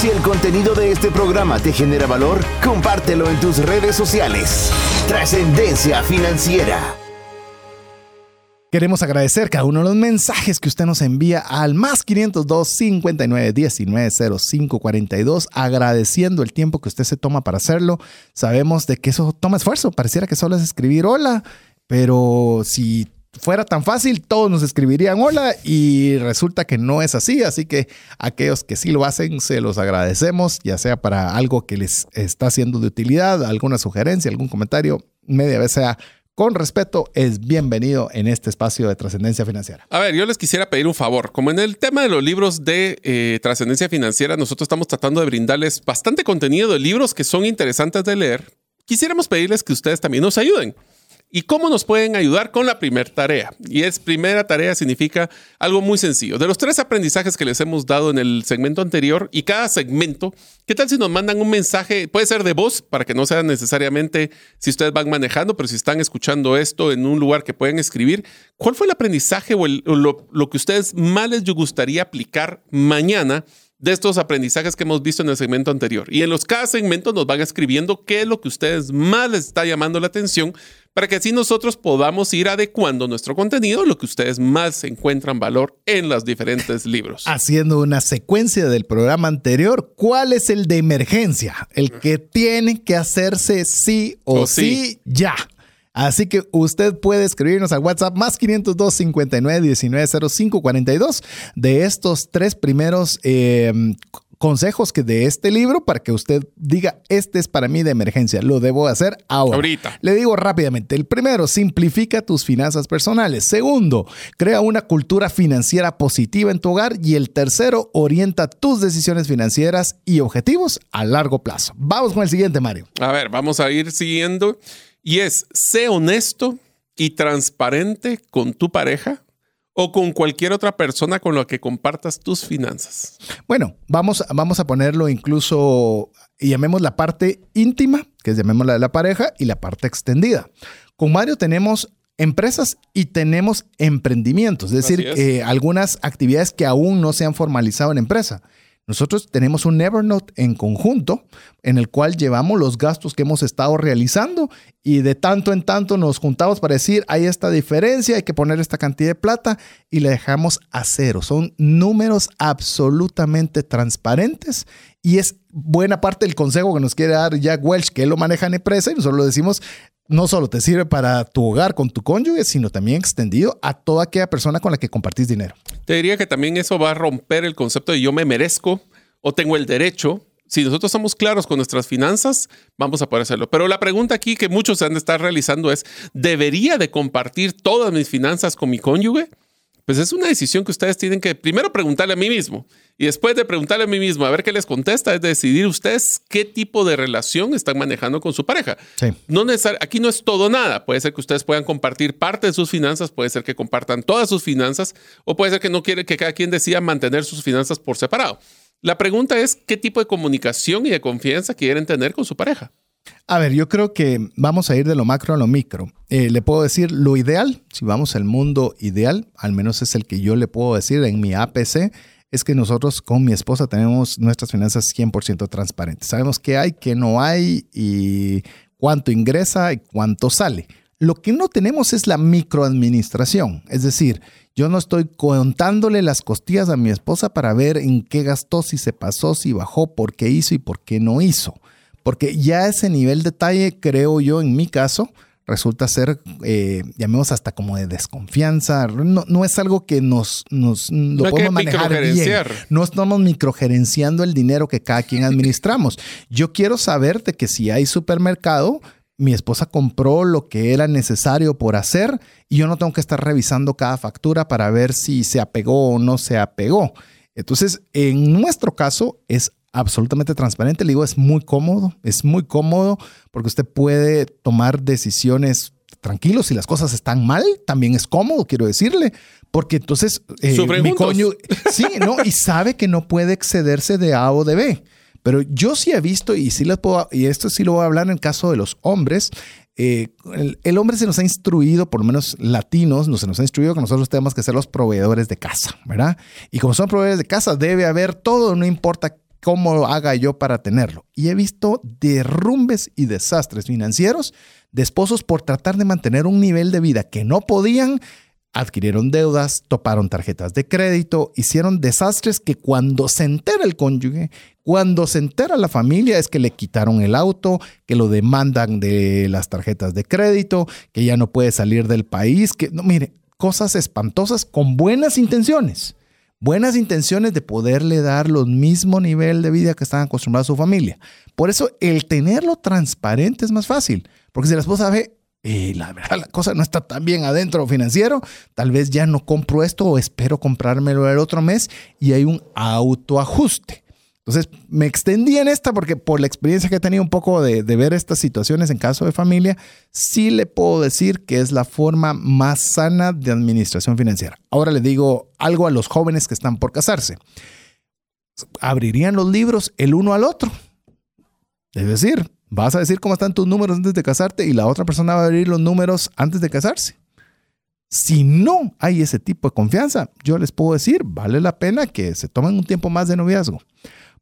Si el contenido de este programa te genera valor, compártelo en tus redes sociales. Trascendencia financiera. Queremos agradecer cada uno de los mensajes que usted nos envía al más 502 59 19 05 42, agradeciendo el tiempo que usted se toma para hacerlo. Sabemos de que eso toma esfuerzo, pareciera que solo es escribir hola, pero si fuera tan fácil, todos nos escribirían hola y resulta que no es así. Así que aquellos que sí lo hacen, se los agradecemos, ya sea para algo que les está siendo de utilidad, alguna sugerencia, algún comentario, media vez sea con respeto, es bienvenido en este espacio de trascendencia financiera. A ver, yo les quisiera pedir un favor. Como en el tema de los libros de eh, trascendencia financiera, nosotros estamos tratando de brindarles bastante contenido de libros que son interesantes de leer. Quisiéramos pedirles que ustedes también nos ayuden. ¿Y cómo nos pueden ayudar con la primera tarea? Y es primera tarea significa algo muy sencillo. De los tres aprendizajes que les hemos dado en el segmento anterior y cada segmento, ¿qué tal si nos mandan un mensaje? Puede ser de voz para que no sea necesariamente si ustedes van manejando, pero si están escuchando esto en un lugar que pueden escribir, ¿cuál fue el aprendizaje o, lo, lo que ustedes más les gustaría aplicar mañana? De estos aprendizajes que hemos visto en el segmento anterior. Y en los cada segmento nos van escribiendo qué es lo que ustedes más les está llamando la atención para que así nosotros podamos ir adecuando nuestro contenido lo que ustedes más encuentran valor en los diferentes libros. Haciendo una secuencia del programa anterior, ¿cuál es el de emergencia? El que tiene que hacerse sí o, sí ya. Así que usted puede escribirnos al WhatsApp más 502 59 19 05 42 de estos tres primeros eh, consejos que de este libro para que usted diga, este es para mí de emergencia, lo debo hacer ahora. Ahorita. Le digo rápidamente, el primero, simplifica tus finanzas personales. Segundo, crea una cultura financiera positiva en tu hogar. Y el tercero, orienta tus decisiones financieras y objetivos a largo plazo. Vamos con el siguiente, Mario. A ver, vamos a ir siguiendo y es, sé honesto y transparente con tu pareja o con cualquier otra persona con la que compartas tus finanzas. Bueno, vamos, vamos a ponerlo incluso, y llamemos la parte íntima, que es llamémosla de la pareja, y la parte extendida. Con Mario tenemos empresas y tenemos emprendimientos, es decir, eh, algunas actividades que aún no se han formalizado en empresa. Nosotros tenemos un Evernote en conjunto en el cual llevamos los gastos que hemos estado realizando y de tanto en tanto nos juntamos para decir, hay esta diferencia, hay que poner esta cantidad de plata y le dejamos a cero. Son números absolutamente transparentes y es buena parte del consejo que nos quiere dar Jack Welch, que él lo maneja en empresa y nosotros lo decimos, no solo te sirve para tu hogar con tu cónyuge, sino también extendido a toda aquella persona con la que compartís dinero. Te diría que también eso va a romper el concepto de yo me merezco o tengo el derecho. Si nosotros somos claros con nuestras finanzas, vamos a poder hacerlo. Pero la pregunta aquí que muchos se han de estar realizando es, ¿debería de compartir todas mis finanzas con mi cónyuge? Pues es una decisión que ustedes tienen que primero preguntarle a mí mismo y después de preguntarle a mí mismo a ver qué les contesta, es decidir ustedes qué tipo de relación están manejando con su pareja. No aquí no es todo nada. Puede ser que ustedes puedan compartir parte de sus finanzas, puede ser que compartan todas sus finanzas o puede ser que no quiere que cada quien decida mantener sus finanzas por separado. La pregunta es qué tipo de comunicación y de confianza quieren tener con su pareja. A ver, yo creo que vamos a ir de lo macro a lo micro. Eh, le puedo decir lo ideal, si vamos al mundo ideal, al menos es el que yo le puedo decir en mi APC, es que nosotros con mi esposa tenemos nuestras finanzas 100% transparentes. Sabemos qué hay, qué no hay y cuánto ingresa y cuánto sale. Lo que no tenemos es la microadministración, es decir, yo no estoy contándole las costillas a mi esposa para ver en qué gastó, si se pasó, si bajó, por qué hizo y por qué no hizo. Porque ya ese nivel de detalle, creo yo, en mi caso, resulta ser, eh, llamemos hasta como de desconfianza. No, es algo que nos, nos lo podemos manejar bien. No estamos microgerenciando el dinero que cada quien administramos. Yo quiero saber de que si hay supermercado, mi esposa compró lo que era necesario por hacer y yo no tengo que estar revisando cada factura para ver si se apegó o no se apegó. Entonces, en nuestro caso es absolutamente transparente. Le digo, es muy cómodo, es muy cómodo porque usted puede tomar decisiones tranquilos. Si las cosas están mal, también es cómodo, quiero decirle, porque entonces eh, mi coño, sí, no, y sabe que no puede excederse de A o de B. Pero yo sí he visto, y sí les puedo, y esto sí lo voy a hablar en el caso de los hombres, eh, el, hombre se nos ha instruido, por lo menos latinos, no se nos ha instruido que nosotros tenemos que ser los proveedores de casa, ¿verdad? Y como son proveedores de casa, debe haber todo, no importa cómo haga yo para tenerlo. Y he visto derrumbes y desastres financieros de esposos por tratar de mantener un nivel de vida que no podían adquirieron deudas, toparon tarjetas de crédito, hicieron desastres que cuando se entera el cónyuge, cuando se entera la familia es que le quitaron el auto, que lo demandan de las tarjetas de crédito, que ya no puede salir del país, que no, mire, cosas espantosas con buenas intenciones. Buenas intenciones de poderle dar el mismo nivel de vida que están acostumbrados a su familia. Por eso el tenerlo transparente es más fácil, porque si la esposa ve, y la verdad la cosa no está tan bien adentro financiero, tal vez ya no compro esto o espero comprármelo el otro mes y hay un autoajuste. Entonces me extendí en esta porque por la experiencia que he tenido un poco de, ver estas situaciones en caso de familia, sí le puedo decir que es la forma más sana de administración financiera. Ahora le digo algo a los jóvenes que están por casarse. Abrirían los libros el uno al otro. Es decir, Vas a decir cómo están tus números antes de casarte y la otra persona va a abrir los números antes de casarse. Si no hay ese tipo de confianza, yo les puedo decir, vale la pena que se tomen un tiempo más de noviazgo.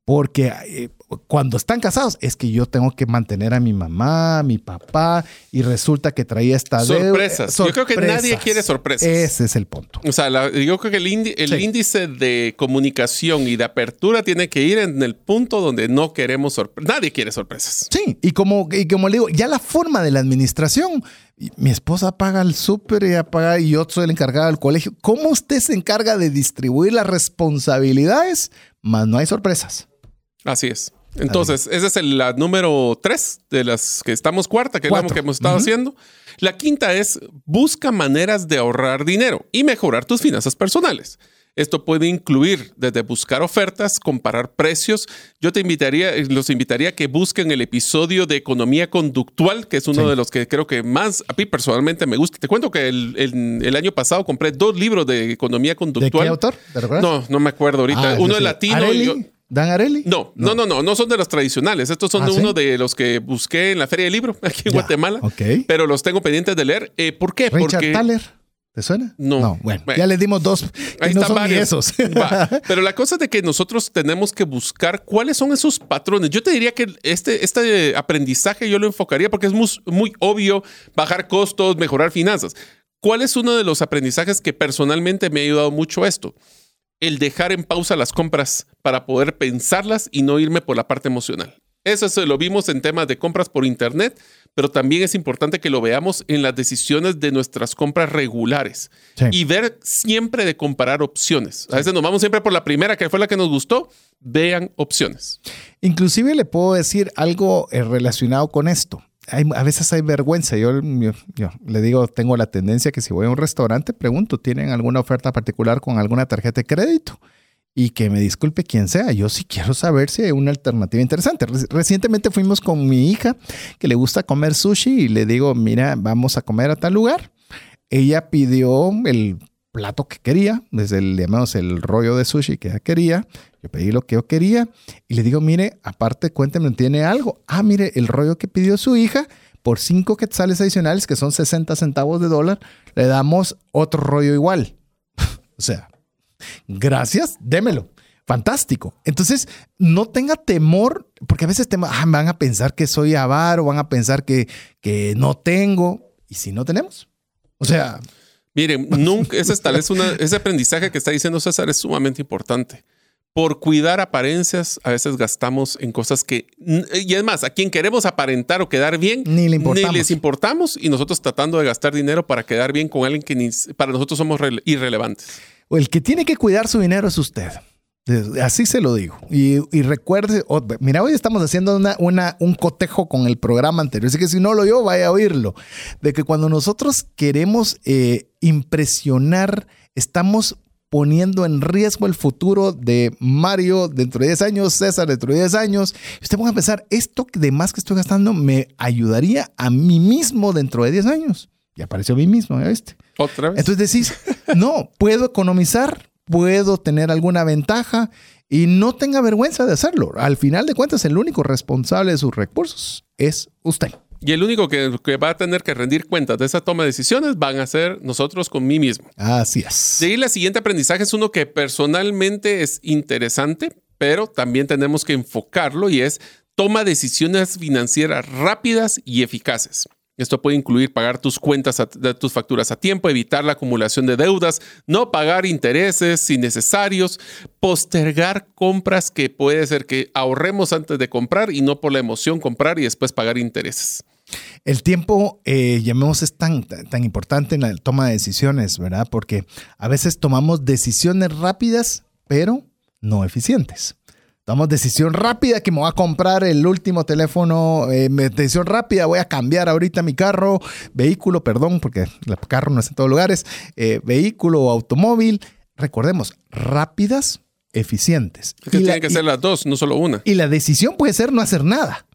Porque eh, cuando están casados es que yo tengo que mantener a mi mamá, a mi papá, y resulta que traía esta sorpresas. Yo creo que nadie quiere sorpresas. Ese es el punto. O sea, yo creo que el, índice de comunicación y de apertura tiene que ir en el punto donde no queremos sorpresas. Nadie quiere sorpresas. Sí, y como, y como le digo, ya la forma de la administración mi esposa paga el súper y paga y yo soy el encargado del colegio. ¿Cómo usted se encarga de distribuir las responsabilidades? Más no hay sorpresas. Así es. Entonces, ese es el número tres de las que estamos cuarta, que es lo que hemos estado haciendo. La quinta es busca maneras de ahorrar dinero y mejorar tus finanzas personales. Esto puede incluir desde buscar ofertas, comparar precios. Yo te invitaría, los invitaría a que busquen el episodio de economía conductual, que es uno de los que creo que más a mí personalmente me gusta. Te cuento que el, año pasado compré dos libros de economía conductual. ¿De qué autor? no, no me acuerdo ahorita. Ah, uno es latino. Y ¿Dan Areli? No, no, no, no, no, son de los tradicionales. Estos son ¿Ah, de uno de los que busqué en la Feria del Libro aquí en Guatemala. Pero los tengo pendientes de leer. Eh, ¿Por qué? Richard Porque... Thaler. ¿Te suena? No. bueno, ya le dimos dos. Ahí no son esos. Pero la cosa es de que nosotros tenemos que buscar cuáles son esos patrones. Yo te diría que este, este aprendizaje yo lo enfocaría porque es muy, muy obvio bajar costos, mejorar finanzas. ¿Cuál es uno de los aprendizajes que personalmente me ha ayudado mucho esto? El dejar en pausa las compras para poder pensarlas y no irme por la parte emocional. Eso se lo vimos en temas de compras por Internet, pero también es importante que lo veamos en las decisiones de nuestras compras regulares y ver siempre de comparar opciones. A veces nos vamos siempre por la primera, que fue la que nos gustó. Vean opciones. Inclusive le puedo decir algo eh, relacionado con esto. A veces hay vergüenza. Yo, yo, le digo, tengo la tendencia que si voy a un restaurante, pregunto, ¿tienen alguna oferta particular con alguna tarjeta de crédito? Y que me disculpe quien sea, yo sí quiero saber si hay una alternativa interesante. Recientemente fuimos con mi hija que le gusta comer sushi y le digo, mira, vamos a comer a tal lugar. Ella pidió el plato que quería, desde el, digamos, el rollo de sushi que ella quería. Yo pedí lo que yo quería y le digo, mire, aparte, cuénteme, ¿tiene algo? Ah, mire, el rollo que pidió su hija, por cinco quetzales adicionales, que son 60 centavos de dólar, le damos otro rollo igual. o sea, gracias, démelo. Fantástico. Entonces, no tenga temor, porque a veces te, ah, van a pensar que soy avaro, van a pensar que, que no tengo. ¿Y si no tenemos? O sea, Miren, nunca, ese, tal vez una, ese aprendizaje que está diciendo César es sumamente importante. Por cuidar apariencias, a veces gastamos en cosas que. Y es más, a quien queremos aparentar o quedar bien, ni, le les importamos y nosotros tratando de gastar dinero para quedar bien con alguien que para nosotros somos irrelevantes. O el que tiene que cuidar su dinero es usted. Así se lo digo. Y, recuerde, mira, hoy estamos haciendo una, una, un cotejo con el programa anterior. Así que si no lo oyó, vaya a oírlo. De que cuando nosotros queremos eh, impresionar, estamos poniendo en riesgo el futuro de Mario dentro de 10 años, César dentro de 10 años. Y usted puede pensar, esto de más que estoy gastando me ayudaría a mí mismo dentro de 10 años. Y apareció a mí mismo, ¿viste? Otra vez. Entonces decís, no, puedo economizar, puedo tener alguna ventaja y no tenga vergüenza de hacerlo. Al final de cuentas, el único responsable de sus recursos es usted. Y el único que, va a tener que rendir cuentas de esa toma de decisiones van a ser nosotros con mí mismo. Así es. De ahí, el siguiente aprendizaje es uno que personalmente es interesante, pero también tenemos que enfocarlo y es toma decisiones financieras rápidas y eficaces. Esto puede incluir pagar tus cuentas, de tus facturas a tiempo, evitar la acumulación de deudas, no pagar intereses innecesarios, postergar compras que puede ser que ahorremos antes de comprar y no por la emoción comprar y después pagar intereses. El tiempo, eh, llamemos, es tan, tan importante en la toma de decisiones, ¿verdad? Porque a veces tomamos decisiones rápidas, pero no eficientes. Tomamos decisión rápida que me voy a comprar el último teléfono, eh, decisión rápida, voy a cambiar ahorita mi carro, vehículo, perdón, porque el carro no es en todos lugares, eh, vehículo o automóvil. Recordemos, rápidas, eficientes. Es que tienen que ser las dos, no solo una. Y la decisión puede ser no hacer nada.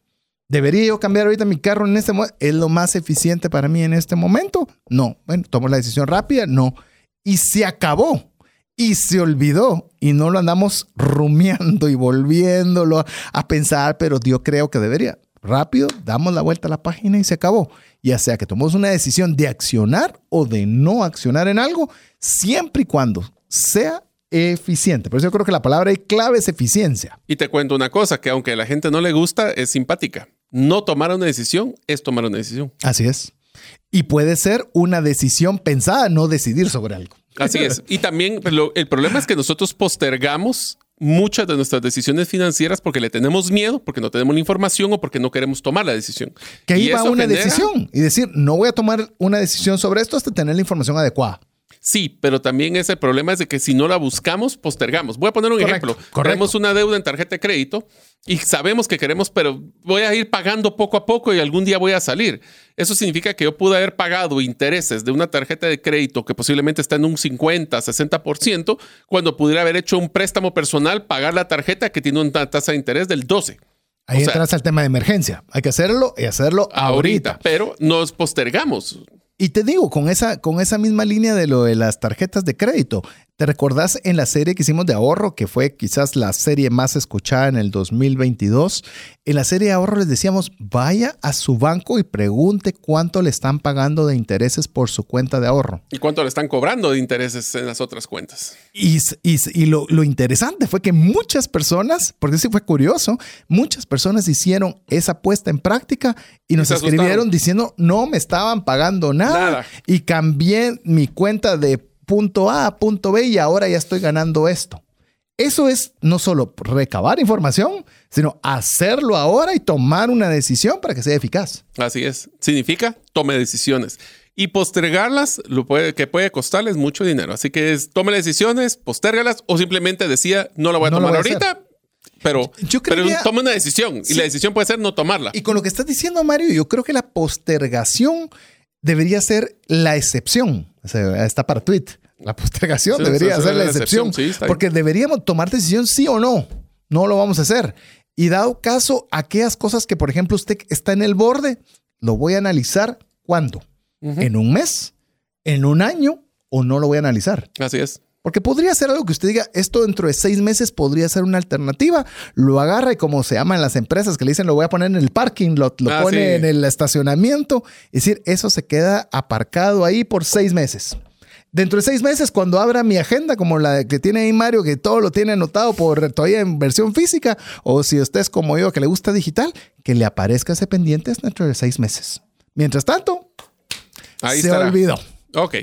¿Debería yo cambiar ahorita mi carro en este momento? ¿Es lo más eficiente para mí en este momento? No. Bueno, tomo la decisión rápida, no. Y se acabó y se olvidó y no lo andamos rumiando y volviéndolo a pensar, pero yo creo que debería. Rápido, damos la vuelta a la página y se acabó. Ya sea que tomemos una decisión de accionar o de no accionar en algo, siempre y cuando sea eficiente. Por eso yo creo que la palabra clave es eficiencia. Y te cuento una cosa, que aunque a la gente no le gusta, es simpática. No tomar una decisión es tomar una decisión. Así es. Y puede ser una decisión pensada, no decidir sobre algo. Así es. Y también el problema es que nosotros postergamos muchas de nuestras decisiones financieras porque le tenemos miedo, porque no tenemos la información o porque no queremos tomar la decisión. Que ahí va una decisión y decir, no voy a tomar una decisión sobre esto hasta tener la información adecuada. Sí, pero también ese problema es de que si no la buscamos, postergamos. Voy a poner un ejemplo. Tenemos una deuda en tarjeta de crédito y sabemos que queremos, pero voy a ir pagando poco a poco y algún día voy a salir. Eso significa que yo pude haber pagado intereses de una tarjeta de crédito que posiblemente está en un 50, 60%, cuando pudiera haber hecho un préstamo personal, pagar la tarjeta que tiene una tasa de interés del 12%. Ahí entras al tema de emergencia. Hay que hacerlo y hacerlo ahorita. Pero nos postergamos. Y te digo, con esa, con esa misma línea de lo de las tarjetas de crédito, ¿te recordás en la serie que hicimos de ahorro, que fue quizás la serie más escuchada en el 2022? En la serie de ahorro les decíamos, vaya a su banco y pregunte cuánto le están pagando de intereses por su cuenta de ahorro. Y cuánto le están cobrando de intereses en las otras cuentas. Y, y, lo, lo, interesante fue que muchas personas, porque sí fue curioso, muchas personas hicieron esa puesta en práctica y nos escribieron diciendo, no me estaban pagando nada y cambié mi cuenta de punto A a punto B y ahora ya estoy ganando esto. Eso es no solo recabar información, sino hacerlo ahora y tomar una decisión para que sea eficaz. Así es. Significa tome decisiones. Y postergarlas, lo puede, que puede costarles mucho dinero. Así que es, tome decisiones, postérgalas o simplemente decía, no lo voy a tomar ahorita, pero, Yo pero toma una decisión Sí. y la decisión puede ser no tomarla. Y con lo que estás diciendo, Mario, yo creo que la postergación debería ser la excepción. O sea, está para tweet. La postergación Sí, debería ser la excepción. sí, porque deberíamos tomar decisión sí o no. No lo vamos a hacer. Y dado caso, aquellas cosas que, por ejemplo, usted está en el borde, lo voy a analizar cuándo. ¿En un mes? ¿En un año? ¿O no lo voy a analizar? Así es. Porque podría ser algo que usted diga, esto dentro de seis meses podría ser una alternativa. Lo agarra y como se llaman las empresas que le dicen, lo voy a poner en el parking lot, lo Ah, pone sí. en el estacionamiento. Es decir, eso se queda aparcado ahí por seis meses. Dentro de seis meses, cuando abra mi agenda, como la que tiene ahí Mario, que todo lo tiene anotado por todavía en versión física, o si usted es como yo, que le gusta digital, que le aparezca ese pendiente dentro de seis meses. Mientras tanto, Ahí se estará. olvidó. Ok.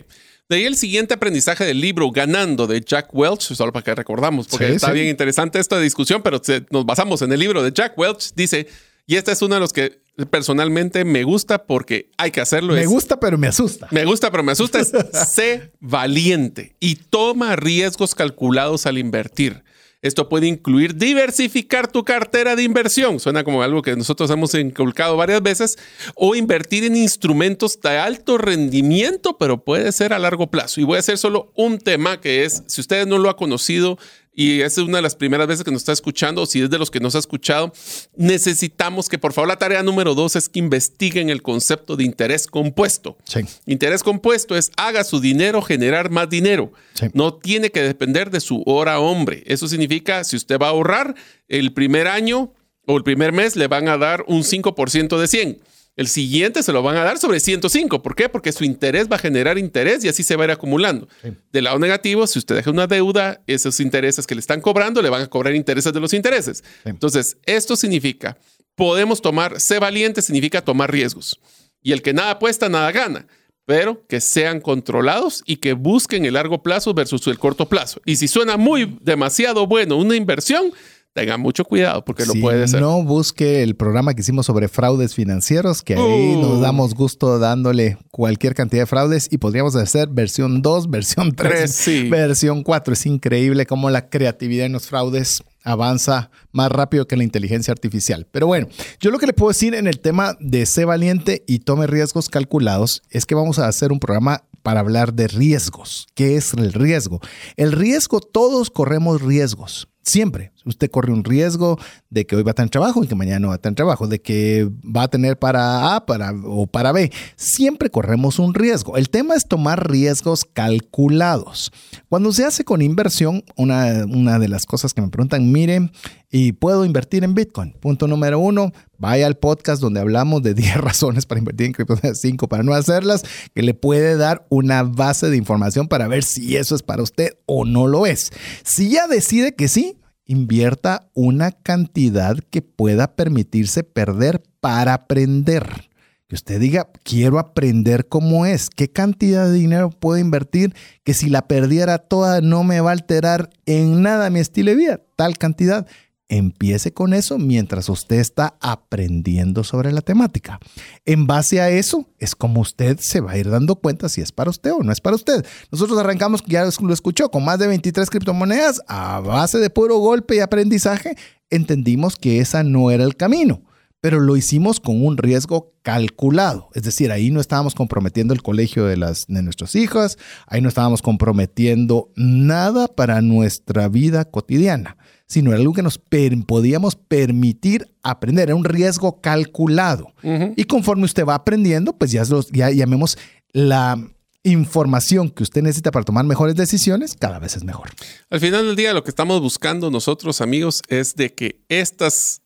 De ahí el siguiente aprendizaje del libro Ganando de Jack Welch, solo para que recordamos, porque Sí, está sí. bien interesante esta discusión, pero nos basamos en el libro de Jack Welch. Dice, y este es uno de los que personalmente me gusta porque hay que hacerlo. Me es- gusta, pero me asusta. me gusta, pero me asusta. Es sé valiente y toma riesgos calculados al invertir. Esto puede incluir diversificar tu cartera de inversión, suena como algo que nosotros hemos inculcado varias veces, o invertir en instrumentos de alto rendimiento, pero puede ser a largo plazo. Y voy a hacer solo un tema que es, si ustedes no lo ha conocido y es una de las primeras veces que nos está escuchando, o si es de los que nos ha escuchado, necesitamos que por favor la tarea número dos es que investiguen el concepto de interés compuesto. Sí. Interés compuesto es haga su dinero generar más dinero. Sí. No tiene que depender de su hora hombre. Eso significa, si usted va a ahorrar, el primer año o el primer mes le van a dar un 5% de 100. El siguiente se lo van a dar sobre 105. ¿Por qué? Porque su interés va a generar interés y así se va a ir acumulando. Del lado negativo, si usted deja una deuda, esos intereses que le están cobrando le van a cobrar intereses de los intereses. Entonces, esto significa, podemos tomar, ser valiente significa tomar riesgos. Y el que nada apuesta, nada gana. Pero que sean controlados y que busquen el largo plazo versus el corto plazo. Y si suena muy demasiado bueno una inversión, tengan mucho cuidado porque lo puede ser. No busque el programa que hicimos sobre fraudes financieros, que ahí Uh. nos damos gusto dándole cualquier cantidad de fraudes y podríamos hacer versión 2, versión 3, Tres, sí. versión 4. Es increíble cómo la creatividad en los fraudes avanza más rápido que la inteligencia artificial. Pero bueno, yo lo que le puedo decir en el tema de ser valiente y tome riesgos calculados es que vamos a hacer un programa para hablar de riesgos. ¿Qué es el riesgo? El riesgo, todos corremos riesgos. Siempre. Usted corre un riesgo de que hoy va a tener trabajo y que mañana no va a tener trabajo, de que va a tener para A para, o para B. Siempre corremos un riesgo. El tema es tomar riesgos calculados. Cuando se hace con inversión, una, una de las cosas que me preguntan, mire, ¿y puedo invertir en Bitcoin? Punto número uno, vaya al podcast donde hablamos de 10 razones para invertir en criptomonedas, 5 para no hacerlas, que le puede dar una base de información para ver si eso es para usted o no lo es. Si ya decide que sí, invierta una cantidad que pueda permitirse perder para aprender. Que usted diga, quiero aprender cómo es, qué cantidad de dinero puedo invertir que si la perdiera toda no me va a alterar en nada mi estilo de vida, tal cantidad. Empiece con eso mientras usted está aprendiendo sobre la temática. En base a eso es como usted se va a ir dando cuenta si es para usted o no es para usted. Nosotros arrancamos, ya lo escuchó, con más de 23 criptomonedas a base de puro golpe y aprendizaje. Entendimos que esa no era el camino pero lo hicimos con un riesgo calculado. Es decir, ahí no estábamos comprometiendo el colegio de, las, de nuestros hijos, ahí no estábamos comprometiendo nada para nuestra vida cotidiana, sino era algo que nos per podíamos permitir aprender, era un riesgo calculado. Y conforme usted va aprendiendo, pues ya, los, ya llamemos la información que usted necesita para tomar mejores decisiones, cada vez es mejor. Al final del día, lo que estamos buscando nosotros, amigos, es de que estas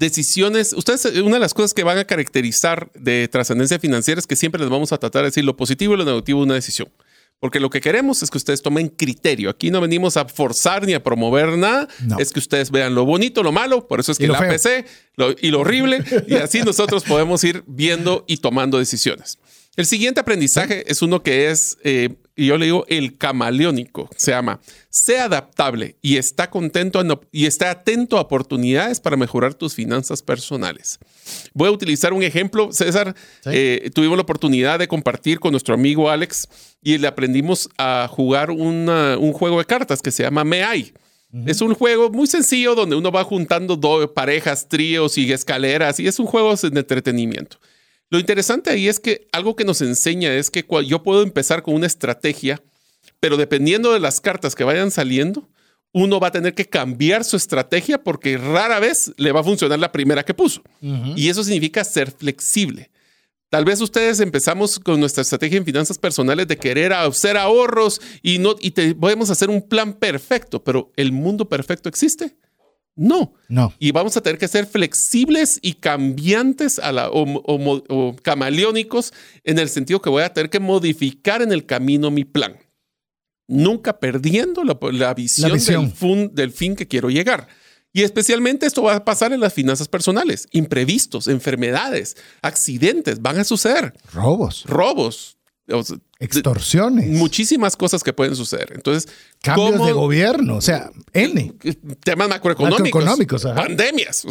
decisiones, ustedes, una de las cosas que van a caracterizar de trascendencia financiera es que siempre les vamos a tratar de decir lo positivo y lo negativo de una decisión. Porque lo que queremos es que ustedes tomen criterio. Aquí no venimos a forzar ni a promover nada. No. Es que ustedes vean lo bonito, lo malo. Por eso es que la. APC lo- y lo horrible. y así nosotros podemos ir viendo y tomando decisiones. El siguiente aprendizaje es uno que es, eh, yo le digo, el camaleónico. Se llama, sea adaptable y está contento y está atento a oportunidades para mejorar tus finanzas personales. Voy a utilizar un ejemplo, César. Sí. eh, tuvimos la oportunidad de compartir con nuestro amigo Alex y le aprendimos a jugar una- un juego de cartas que se llama Me Hay. Es un juego muy sencillo donde uno va juntando parejas, tríos y escaleras y es un juego de entretenimiento. Lo interesante ahí es que algo que nos enseña es que yo puedo empezar con una estrategia, pero dependiendo de las cartas que vayan saliendo, uno va a tener que cambiar su estrategia porque rara vez le va a funcionar la primera que puso. Y eso significa ser flexible. Tal vez ustedes empezamos con nuestra estrategia en finanzas personales de querer hacer ahorros y no y te podemos hacer un plan perfecto, pero el mundo perfecto existe. No. No. Y vamos a tener que ser flexibles y cambiantes a la, o, camaleónicos en el sentido que voy a tener que modificar en el camino mi plan. Nunca perdiendo la, visión, Del, del fin que quiero llegar. Y especialmente esto va a pasar en las finanzas personales. Imprevistos, enfermedades, accidentes van a suceder. Robos. Robos. Extorsiones. Muchísimas cosas que pueden suceder. Entonces, cambios de gobierno, o sea, N. Temas macroeconómicos. pandemias.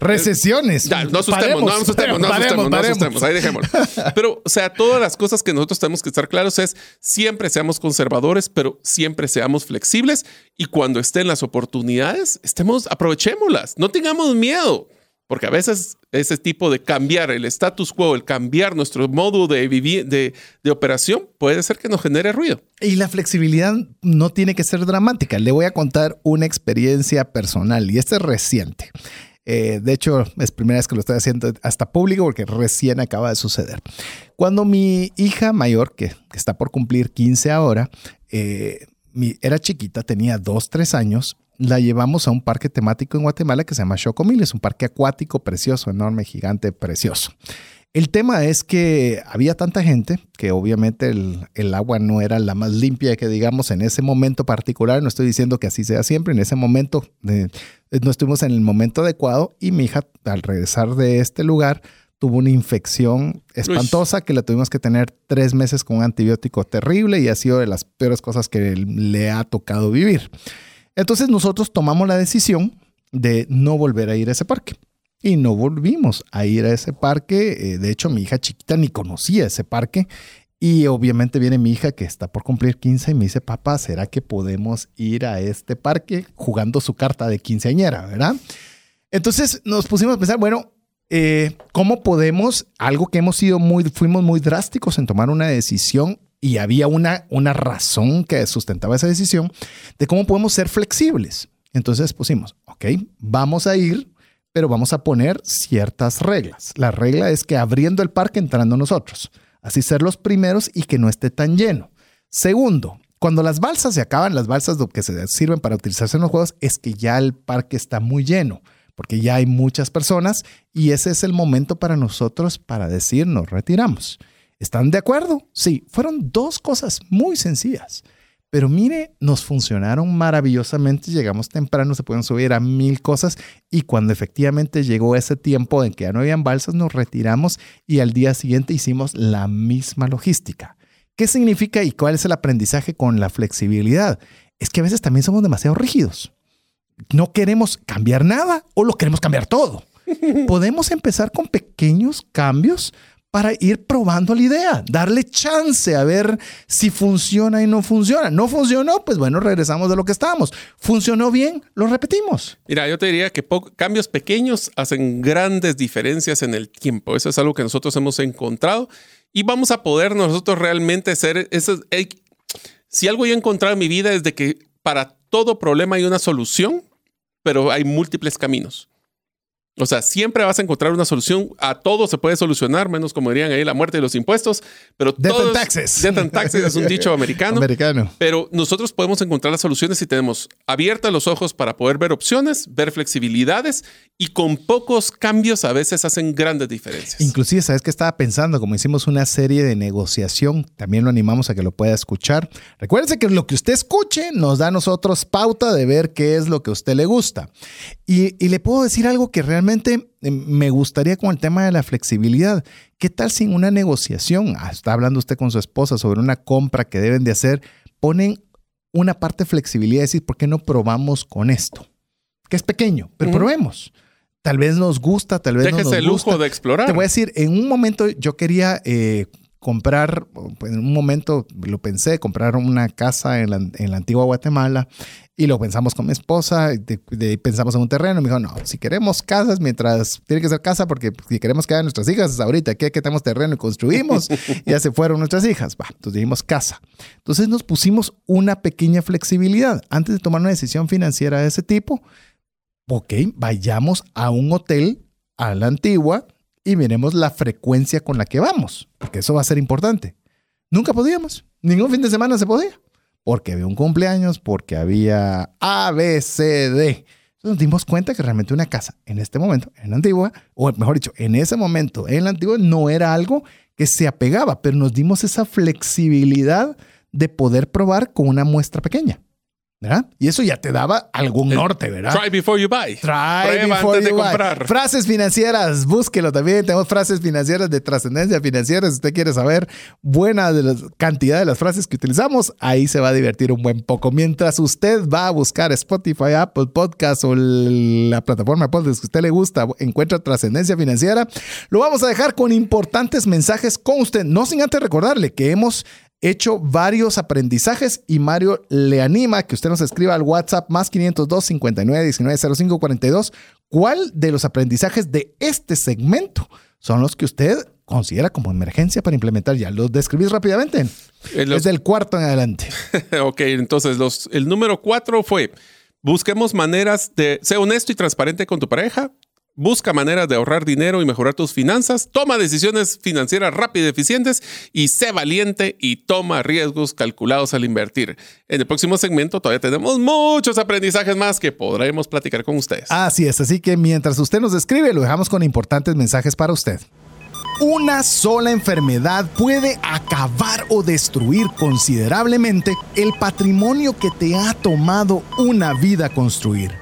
Recesiones. no asustemos, no asustemos, no asustemos, no asustemos. Ahí dejémoslo. Pero, o sea, todas las cosas que nosotros tenemos que estar claros es siempre seamos conservadores, pero siempre seamos flexibles y cuando estén las oportunidades, estemos, aprovechémoslas. No tengamos miedo. Porque a veces ese tipo de cambiar el status quo, el cambiar nuestro modo de vivir, de, operación, puede ser que nos genere ruido. Y la flexibilidad no tiene que ser dramática. Le voy a contar una experiencia personal y esta es reciente. Eh, de hecho, es primera vez que lo estoy haciendo hasta público porque recién acaba de suceder. Cuando mi hija mayor, que, está por cumplir 15 ahora, eh, era chiquita, tenía 2, 3 años, la llevamos a un parque temático en Guatemala que se llama Chocomil. Es un parque acuático precioso, enorme, gigante, precioso. El tema es que había tanta gente que obviamente el, agua no era la más limpia que digamos en ese momento particular. No estoy diciendo que así sea siempre. En ese momento eh, no estuvimos en el momento adecuado y mi hija al regresar de este lugar tuvo una infección espantosa que la tuvimos que tener tres meses con un antibiótico terrible y ha sido de las peores cosas que le ha tocado vivir. Entonces nosotros tomamos la decisión de no volver a ir a ese parque. Y no volvimos a ir a ese parque. Eh, de hecho, mi hija chiquita ni conocía ese parque. Y obviamente viene mi hija que está por cumplir 15 y me dice, papá, ¿será que podemos ir a este parque jugando su carta de quinceañera, verdad? Entonces nos pusimos a pensar, bueno, eh, ¿cómo podemos, algo que hemos sido muy, fuimos muy drásticos en tomar una decisión y había una, una razón que sustentaba esa decisión de cómo podemos ser flexibles. Entonces pusimos, ok, vamos a ir, pero vamos a poner ciertas reglas. La regla es que abriendo el parque entrando nosotros, así ser los primeros y que no esté tan lleno. Segundo, cuando las balsas se acaban, las balsas que se sirven para utilizarse en los juegos, es que ya el parque está muy lleno, porque ya hay muchas personas y ese es el momento para nosotros para decir nos retiramos. ¿Están de acuerdo? Sí, fueron dos cosas muy sencillas. Pero mire, nos funcionaron maravillosamente. Llegamos temprano, se pueden subir a mil cosas. Y cuando efectivamente llegó ese tiempo en que ya no habían balsas, nos retiramos y al día siguiente hicimos la misma logística. ¿Qué significa y cuál es el aprendizaje con la flexibilidad? Es que a veces también somos demasiado rígidos. No queremos cambiar nada o lo queremos cambiar todo. Podemos empezar con pequeños cambios para ir probando la idea, darle chance a ver si funciona y no funciona. No funcionó, pues bueno, regresamos de lo que estábamos. Funcionó bien, lo repetimos. Mira, yo te diría que cambios pequeños hacen grandes diferencias en el tiempo. Eso es algo que nosotros hemos encontrado y vamos a poder nosotros realmente ser... Eso, si algo yo he encontrado en mi vida es de que para todo problema hay una solución, pero hay múltiples caminos. O sea, siempre vas a encontrar una solución. A todo se puede solucionar, menos como dirían ahí la muerte de los impuestos. Pero Death and taxes. Death and taxes es un dicho americano. Americano. Pero nosotros podemos encontrar las soluciones si tenemos abiertos los ojos para poder ver opciones, ver flexibilidades y con pocos cambios a veces hacen grandes diferencias. Inclusive, ¿sabes qué estaba pensando? Como hicimos una serie de negociación, también lo animamos a que lo pueda escuchar. Recuérdense que lo que usted escuche nos da a nosotros pauta de ver qué es lo que a usted le gusta. Y, y le puedo decir algo que realmente realmente em, me gustaría con el tema de la flexibilidad. ¿Qué tal sin una negociación? Ah, está hablando usted con su esposa sobre una compra que deben de hacer. Ponen una parte de flexibilidad y decir, ¿por qué no probamos con esto? Que es pequeño, pero probemos. Tal vez nos gusta, tal vez no nos el lujo de explorar. Te voy a decir, en un momento yo quería eh, comprar, en un momento lo pensé, comprar una casa en la, en la antigua Guatemala y lo pensamos con mi esposa, y pensamos en un terreno, y me dijo, no, si queremos casas, mientras tiene que ser casa, porque si queremos que hagan nuestras hijas, ahorita que, que tenemos terreno y construimos, ya se fueron nuestras hijas, va, entonces dijimos casa. Entonces nos pusimos una pequeña flexibilidad. Antes de tomar una decisión financiera de ese tipo, ok, vayamos a un hotel a la antigua y miremos la frecuencia con la que vamos, porque eso va a ser importante. Nunca podíamos, ningún fin de semana se podía porque había un cumpleaños, porque había A, B, C, D. Entonces nos dimos cuenta que realmente una casa en este momento, en la antigua, o mejor dicho, en ese momento, en la antigua, no era algo que se apegaba, pero nos dimos esa flexibilidad de poder probar con una muestra pequeña. ¿Verdad? Y eso ya te daba algún norte, ¿verdad? Try before you buy. Try before you buy. Frases financieras, búsquelo también. Tenemos frases financieras de trascendencia financiera. Si usted quiere saber buena de la cantidad de las frases que utilizamos, ahí se va a divertir un buen poco. Mientras usted va a buscar Spotify, Apple Podcast o la plataforma de podcast que a usted le gusta, encuentra trascendencia financiera, lo vamos a dejar con importantes mensajes con usted. No sin antes recordarle que hemos hecho varios aprendizajes y Mario le anima a que usted nos escriba al WhatsApp más 502 59 19 05 42 cuál de los aprendizajes de este segmento son los que usted considera como emergencia para implementar ya. ¿Los describís rápidamente? Eh, es del cuarto en adelante. ok, entonces los, el número cuatro fue, busquemos maneras de ser honesto y transparente con tu pareja, Busca maneras de ahorrar dinero y mejorar tus finanzas. Toma decisiones financieras rápidas y eficientes y sé valiente y toma riesgos calculados al invertir. En el próximo segmento todavía tenemos muchos aprendizajes más que podremos platicar con ustedes. Así es, así que mientras usted nos escribe, lo dejamos con importantes mensajes para usted. Una sola enfermedad puede acabar o destruir considerablemente el patrimonio que te ha tomado una vida construir.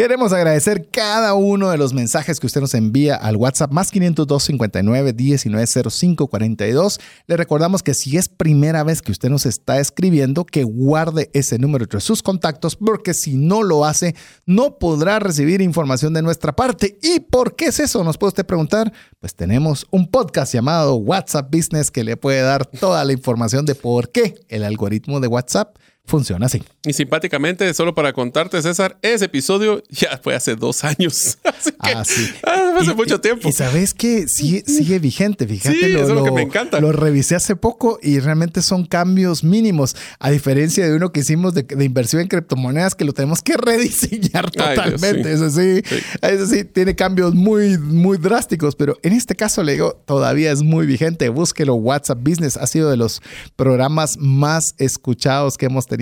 Queremos agradecer cada uno de los mensajes que usted nos envía al WhatsApp más 502 59 1905 42. Le recordamos que si es primera vez que usted nos está escribiendo, que guarde ese número entre sus contactos, porque si no lo hace, no podrá recibir información de nuestra parte. ¿Y por qué es eso? Nos puede usted preguntar. Pues tenemos un podcast llamado WhatsApp Business que le puede dar toda la información de por qué el algoritmo de WhatsApp funciona así. Y simpáticamente, solo para contarte, César, ese episodio ya fue hace dos años. Así que, ah, sí. Ah, hace mucho tiempo. Y sabes que sigue, sigue vigente, fíjate. Sí, lo, eso es lo que me encanta. Lo revisé hace poco y realmente son cambios mínimos, a diferencia de uno que hicimos de, inversión en criptomonedas que lo tenemos que rediseñar totalmente. eso sí, eso sí, tiene cambios muy, muy drásticos, pero en este caso le digo, todavía es muy vigente. Búsquelo. WhatsApp Business ha sido de los programas más escuchados que hemos tenido,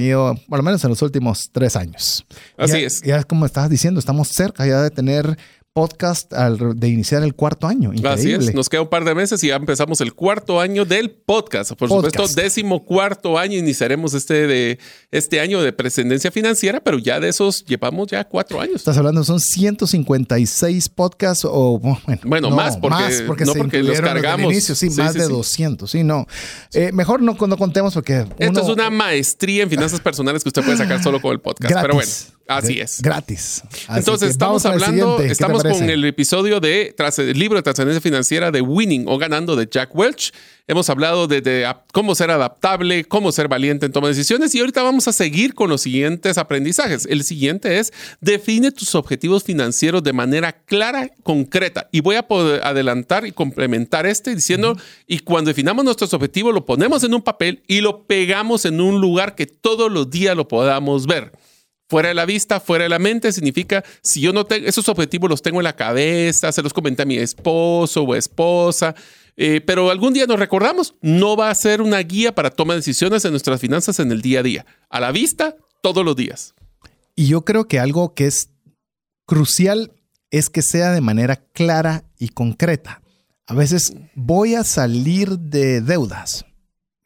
por lo menos en los últimos tres años. Así es. Ya como estabas diciendo, estamos cerca ya de tener podcast de iniciar el cuarto año. Así es, nos queda un par de meses y ya empezamos el cuarto año del podcast. Por supuesto, décimo cuarto año iniciaremos este, de, este año de presidencia financiera, pero ya de esos llevamos ya cuatro años. Estás hablando, son 156 podcasts o bueno, más porque, porque, no porque los cargamos. Inicio, sí, más de 200, sí, no. Eh, mejor no, no contemos porque... Esto es una maestría en finanzas personales que usted puede sacar solo con el podcast, pero bueno. Así es. Gratis. Así Entonces, estamos hablando, siguiente. ¿Qué te estamos con el episodio de tras el libro de trascendencia financiera de Winning o Ganando de Jack Welch. Hemos hablado de, cómo ser adaptable, cómo ser valiente en toma de decisiones y ahorita vamos a seguir con los siguientes aprendizajes. El siguiente es define tus objetivos financieros de manera clara, concreta. Y voy a poder adelantar y complementar este diciendo, y cuando definamos nuestros objetivos lo ponemos en un papel y lo pegamos en un lugar que todos los días lo podamos ver. Fuera de la vista, fuera de la mente, significa si yo no tengo esos objetivos, los tengo en la cabeza, se los comenté a mi esposo o esposa, eh, pero algún día nos recordamos, no va a ser una guía para toma de decisiones en nuestras finanzas en el día a día. A la vista, todos los días. Y yo creo que algo que es crucial es que sea de manera clara y concreta. A veces voy a salir de deudas.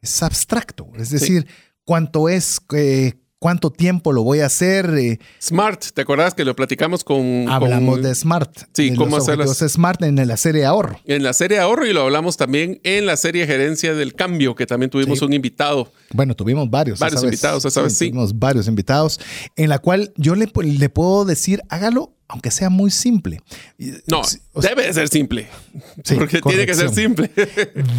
Es abstracto. Es decir, cuánto es, eh, cuánto tiempo lo voy a hacer. eh, Smart, ¿te acordás que lo platicamos con... hablamos con- de Smart. Sí, de cómo los hacer las- objetivos Smart en la serie de ahorro. En la serie ahorro y lo hablamos también en la serie gerencia del cambio, que también tuvimos Sí. un invitado. Bueno, tuvimos varios. Varios esa invitados, esa vez, sí. Tuvimos varios invitados, en la cual yo le, le puedo decir, hágalo, aunque sea muy simple. No, sí, o sea, debe de ser simple. Sí, porque tiene que ser simple.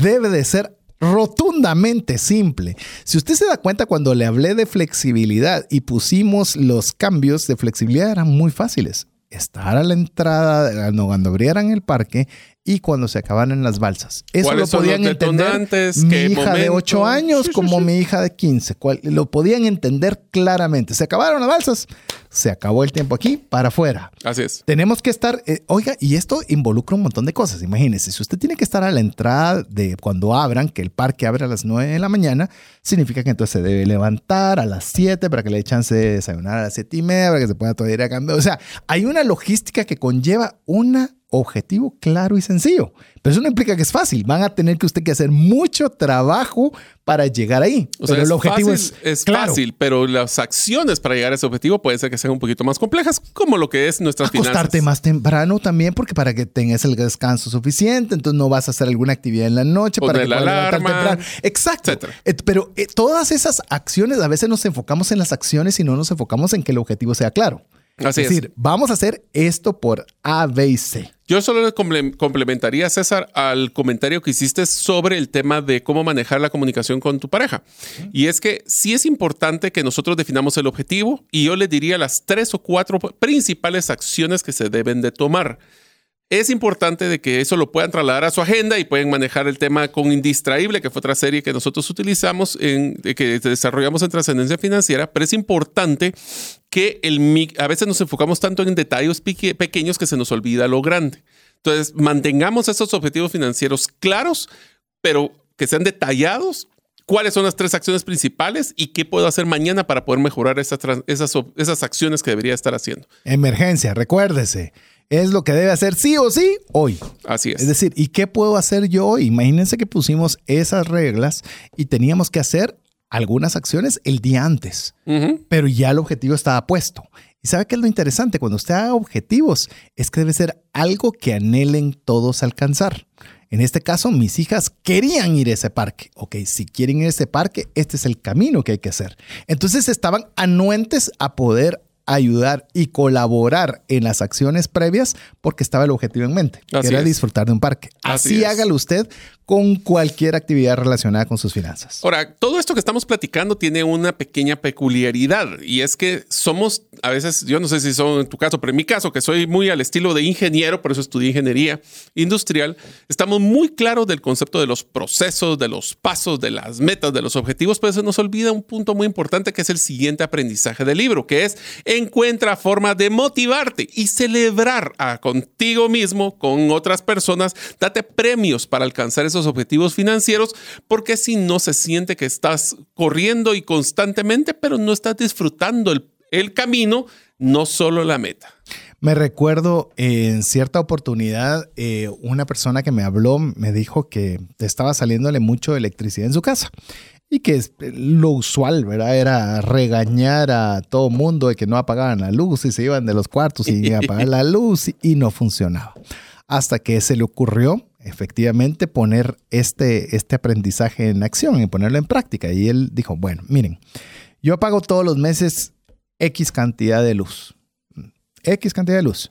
debe de ser rotundamente simple. Si usted se da cuenta cuando le hablé de flexibilidad y pusimos los cambios de flexibilidad eran muy fáciles. Estar a la entrada, cuando abrieran el parque y cuando se acabaran las balsas. Eso lo ¿Cuáles son podían entender mi ¿Qué hija de momento? 8 años Sí, como sí. mi hija de 15. cual- lo podían entender claramente. Se acabaron las balsas. Se acabó el tiempo aquí, para afuera. Así es. Tenemos que estar, eh, oiga, y esto involucra un montón de cosas. Imagínense, si usted tiene que estar a la entrada de cuando abran, que el parque abre a las 9 de la mañana, significa que entonces se debe levantar a las 7 para que le dé chance de desayunar a las 7 y media, para que se pueda todavía ir a cambiar. O sea, hay una logística que conlleva un objetivo claro y sencillo. Pero eso no implica que es fácil. Van a tener que usted que hacer mucho trabajo para llegar ahí. O sea, pero el objetivo fácil, es, es claro. fácil, pero las acciones para llegar a ese objetivo pueden ser que sean un poquito más complejas, como lo que es nuestras acostarte finanzas. más temprano también, porque para que tengas el descanso suficiente, entonces no vas a hacer alguna actividad en la noche para Poner que la alarma, temprano. Exacto. etcétera. Pero eh, todas esas acciones, a veces nos enfocamos en las acciones y no nos enfocamos en que el objetivo sea claro. Así es es. decir, vamos a hacer esto por A, B y C. Yo solo le comple- complementaría, César, al comentario que hiciste sobre el tema de cómo manejar la comunicación con tu pareja. Y es que sí es importante que nosotros definamos el objetivo y yo le diría las tres o cuatro principales acciones que se deben de tomar. Es importante de que eso lo puedan trasladar a su agenda y pueden manejar el tema con Indistraíble, que fue otra serie que nosotros utilizamos, en, que desarrollamos en Trascendencia Financiera, pero es importante que el, a veces nos enfocamos tanto en detalles peque- pequeños que se nos olvida lo grande. Entonces, mantengamos esos objetivos financieros claros, pero que sean detallados. ¿Cuáles son las tres acciones principales y qué puedo hacer mañana para poder mejorar esas, esas, esas acciones que debería estar haciendo? Emergencia, recuérdese. Es lo que debe hacer sí o sí hoy. Así es. Es decir, ¿y qué puedo hacer yo hoy? Imagínense que pusimos esas reglas y teníamos que hacer algunas acciones el día antes. Pero ya el objetivo estaba puesto. ¿Y sabe qué es lo interesante? Cuando usted haga objetivos, es que debe ser algo que anhelen todos alcanzar. En este caso, mis hijas querían ir a ese parque. Ok, si quieren ir a ese parque, este es el camino que hay que hacer. Entonces estaban anuentes a poder ayudar y colaborar en las acciones previas porque estaba el objetivo en mente, que Así era es. disfrutar de un parque. Así Así, hágalo usted con cualquier actividad relacionada con sus finanzas. Ahora, todo esto que estamos platicando tiene una pequeña peculiaridad y es que somos, a veces, yo no sé si son en tu caso, pero en mi caso, que soy muy al estilo de ingeniero, por eso estudié ingeniería industrial, estamos muy claros del concepto de los procesos, de los pasos, de las metas, de los objetivos, pero se nos olvida un punto muy importante que es el siguiente aprendizaje del libro, que es encuentra forma de motivarte y celebrar a contigo mismo, con otras personas, date premios para alcanzar esos objetivos financieros, porque si no se siente que estás corriendo y constantemente, pero no estás disfrutando el, el camino, no solo la meta. Me recuerdo eh, en cierta oportunidad, eh, una persona que me habló me dijo que estaba saliéndole mucho electricidad en su casa y que es- lo usual, ¿verdad? Era regañar a todo mundo de que no apagaban la luz y se iban de los cuartos y apagar la luz y, y no funcionaba. Hasta que se le ocurrió efectivamente poner este, este aprendizaje en acción y ponerlo en práctica. Y él dijo, bueno, miren, yo pago todos los meses X cantidad de luz. X cantidad de luz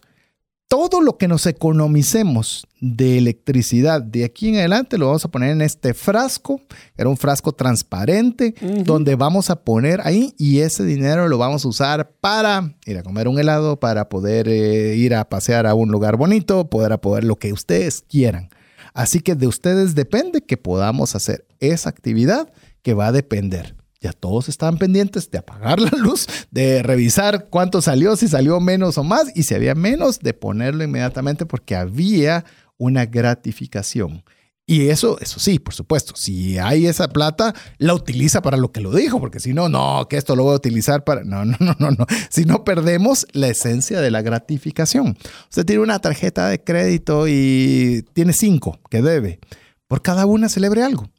todo lo que nos economicemos de electricidad de aquí en adelante lo vamos a poner en este frasco. Era un frasco transparente donde vamos a poner ahí y ese dinero lo vamos a usar para ir a comer un helado, para poder eh, ir a pasear a un lugar bonito, poder poder lo que ustedes quieran. Así que de ustedes depende que podamos hacer esa actividad que va a depender ya todos estaban pendientes de apagar la luz, de revisar cuánto salió, si salió menos o más, y si había menos, de ponerlo inmediatamente porque había una gratificación. Y eso, eso sí, por supuesto, si hay esa plata, la utiliza para lo que lo dijo, porque si no, no, que esto lo voy a utilizar para... No, no, no, no, no. Si no perdemos la esencia de la gratificación. Usted tiene una tarjeta de crédito y tiene cinco que debe. Por cada una celebre algo.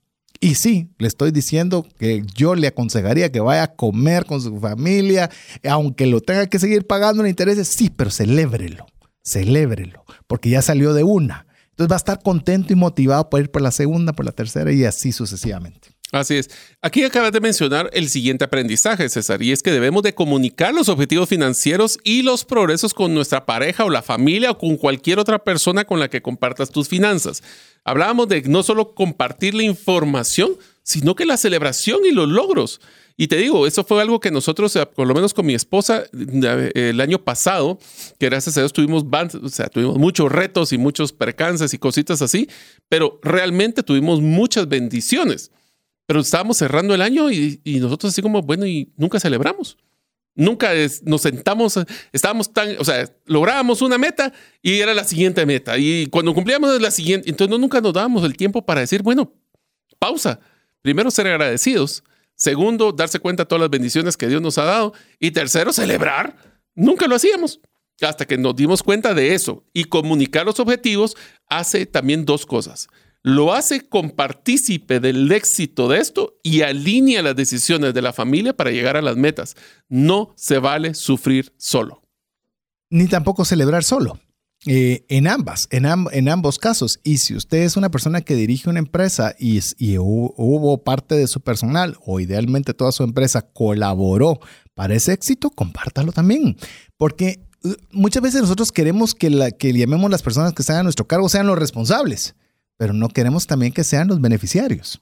Y sí, le estoy diciendo que yo le aconsejaría que vaya a comer con su familia, aunque lo tenga que seguir pagando en intereses, sí, pero celébrelo, celébrelo, porque ya salió de una. Entonces va a estar contento y motivado para ir por la segunda, por la tercera y así sucesivamente. Así es. Aquí acabas de mencionar el siguiente aprendizaje, César, y es que debemos de comunicar los objetivos financieros y los progresos con nuestra pareja o la familia o con cualquier otra persona con la que compartas tus finanzas. Hablábamos de no solo compartir la información, sino que la celebración y los logros. Y te digo, eso fue algo que nosotros, por lo menos con mi esposa, eh, el año pasado, que gracias a Dios tuvimos muchos retos y muchos percances y cositas así, pero realmente tuvimos muchas bendiciones. Pero estábamos cerrando el año y, nosotros así como, bueno, y nunca celebramos. Nunca nos sentamos, estábamos tan, o sea, lográbamos una meta y era la siguiente meta. Y cuando cumplíamos la siguiente, entonces nunca nos dábamos el tiempo para decir, bueno, pausa. Primero, ser agradecidos. Segundo, darse cuenta de todas las bendiciones que Dios nos ha dado. Y tercero, celebrar. Nunca lo hacíamos. Hasta que nos dimos cuenta de eso. Y comunicar los objetivos hace también dos cosas lo hace compartícipe del éxito de esto y alinea las decisiones de la familia para llegar a las metas. No se vale sufrir solo. Ni tampoco celebrar solo. Eh, en ambas, en, ambos casos. Y si usted es una persona que dirige una empresa y, hubo, parte de su personal o idealmente toda su empresa colaboró para ese éxito, compártalo también. Porque uh, muchas veces nosotros queremos que, que llamemos las personas que están a nuestro cargo sean los responsables pero no queremos también que sean los beneficiarios.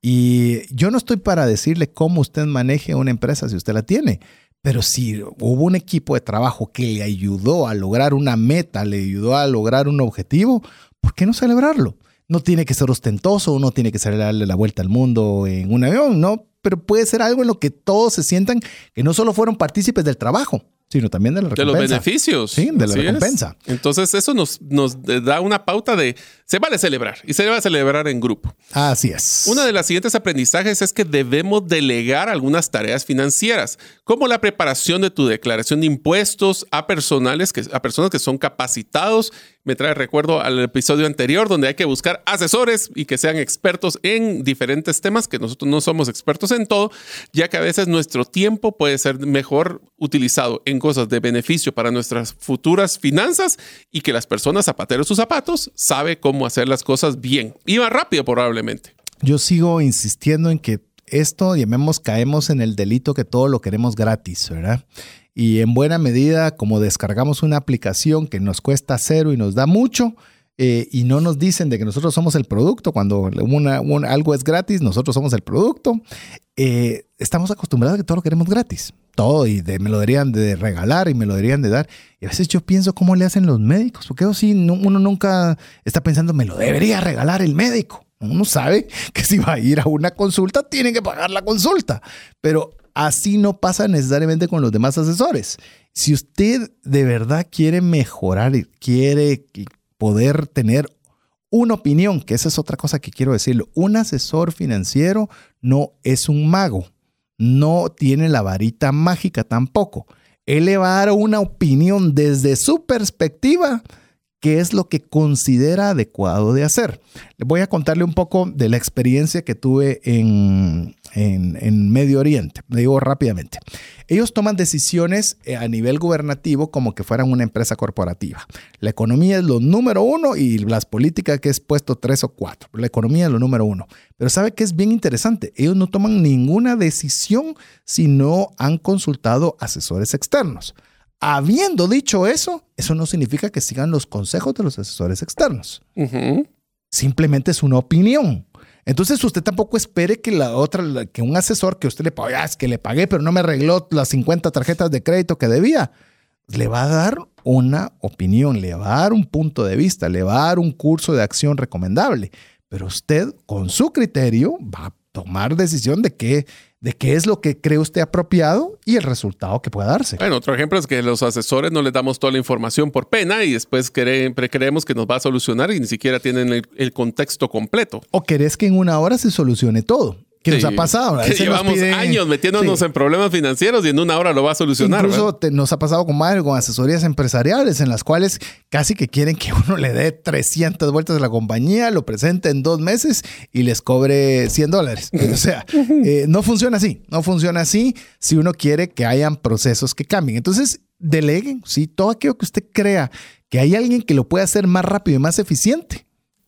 Y yo no estoy para decirle cómo usted maneje una empresa si usted la tiene, pero si hubo un equipo de trabajo que le ayudó a lograr una meta, le ayudó a lograr un objetivo, ¿por qué no celebrarlo? No tiene que ser ostentoso, no tiene que ser darle la vuelta al mundo en un avión, no, pero puede ser algo en lo que todos se sientan que no solo fueron partícipes del trabajo, sino también de la recompensa. De los beneficios. Sí, de la recompensa. Entonces, eso nos, nos da una pauta de se vale celebrar y se debe celebrar en grupo. Así es. Una de las siguientes aprendizajes es que debemos delegar algunas tareas financieras, como la preparación de tu declaración de impuestos a personales que, a personas que son capacitados me trae recuerdo al episodio anterior donde hay que buscar asesores y que sean expertos en diferentes temas, que nosotros no somos expertos en todo, ya que a veces nuestro tiempo puede ser mejor utilizado en cosas de beneficio para nuestras futuras finanzas y que las personas zapateros sus zapatos sabe cómo hacer las cosas bien y más rápido probablemente. Yo sigo insistiendo en que esto, llamemos, caemos en el delito que todo lo queremos gratis, ¿verdad? Y en buena medida como descargamos una aplicación que nos cuesta cero y nos da mucho eh, y no nos dicen de que nosotros somos el producto, cuando algo es gratis, nosotros somos el producto, eh, estamos acostumbrados a que todo lo queremos gratis, todo y me lo deberían de regalar y me lo deberían de dar. Y a veces yo pienso cómo le hacen los médicos, porque si uno nunca está pensando, me lo debería regalar el médico. Uno sabe que si va a ir a una consulta, tiene que pagar la consulta. Pero Así no pasa necesariamente con los demás asesores. Si usted de verdad quiere mejorar y quiere poder tener una opinión, que esa es otra cosa que quiero decirlo, un asesor financiero no es un mago, no tiene la varita mágica tampoco. Él le va a dar una opinión desde su perspectiva qué es lo que considera adecuado de hacer. Le voy a contarle un poco de la experiencia que tuve en, en, Medio Oriente. Le digo rápidamente. Ellos toman decisiones eh, a nivel gubernativo como que fueran una empresa corporativa. La economía es lo número uno y las políticas que es puesto tres o cuatro. La economía es lo número uno. Pero sabe que es bien interesante. Ellos no toman ninguna decisión si no han consultado asesores externos. Habiendo dicho eso, eso no significa que sigan los consejos de los asesores externos. Simplemente es una opinión. Entonces usted tampoco espere que la otra, que un asesor que usted le pague, ah, es que le pagué, pero no me arregló las 50 tarjetas de crédito que debía, le va a dar una opinión, le va a dar un punto de vista, le va a dar un curso de acción recomendable. Pero usted, con su criterio, va a tomar decisión de qué de qué es lo que cree usted apropiado y el resultado que pueda darse. Bueno, otro ejemplo es que los asesores no les damos toda la información por pena y después creemos que nos va a solucionar y ni siquiera tienen el, el contexto completo. O querés que en una hora se solucione todo que nos ha pasado. que llevamos años metiéndonos en problemas financieros y en una hora lo va a solucionar. Incluso nos ha pasado con madre, con asesorías empresariales en las cuales casi que quieren que uno le dé 300 vueltas a la compañía, lo presente en dos meses y les cobre 100 dólares. o sea, eh, no funciona así. No funciona así si uno quiere que hayan procesos que cambien. Entonces, deleguen, sí, todo aquello que usted crea que hay alguien que lo pueda hacer más rápido y más eficiente.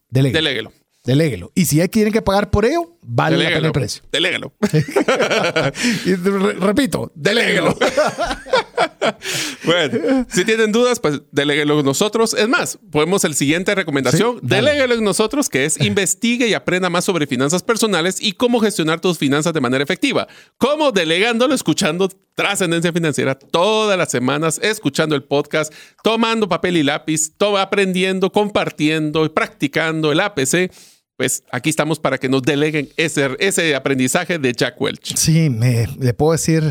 Delegue. Deléguelo. Deléguelo. Y si hay tienen que pagar por ello, vale la pena el precio. Deléguelo. y repito, deléguelo. bueno, si tienen dudas, pues deléguelo nosotros. Es más, podemos el siguiente recomendación, ¿Sí? deléguelo nosotros, que es investigue y aprenda más sobre finanzas personales y cómo gestionar tus finanzas de manera efectiva. ¿Cómo? Delegándolo, escuchando trascendencia financiera todas las semanas, escuchando el podcast, tomando papel y lápiz, todo aprendiendo, compartiendo y practicando el APC pues aquí estamos para que nos deleguen ese, ese aprendizaje de Jack Welch. Sí, me, le puedo decir,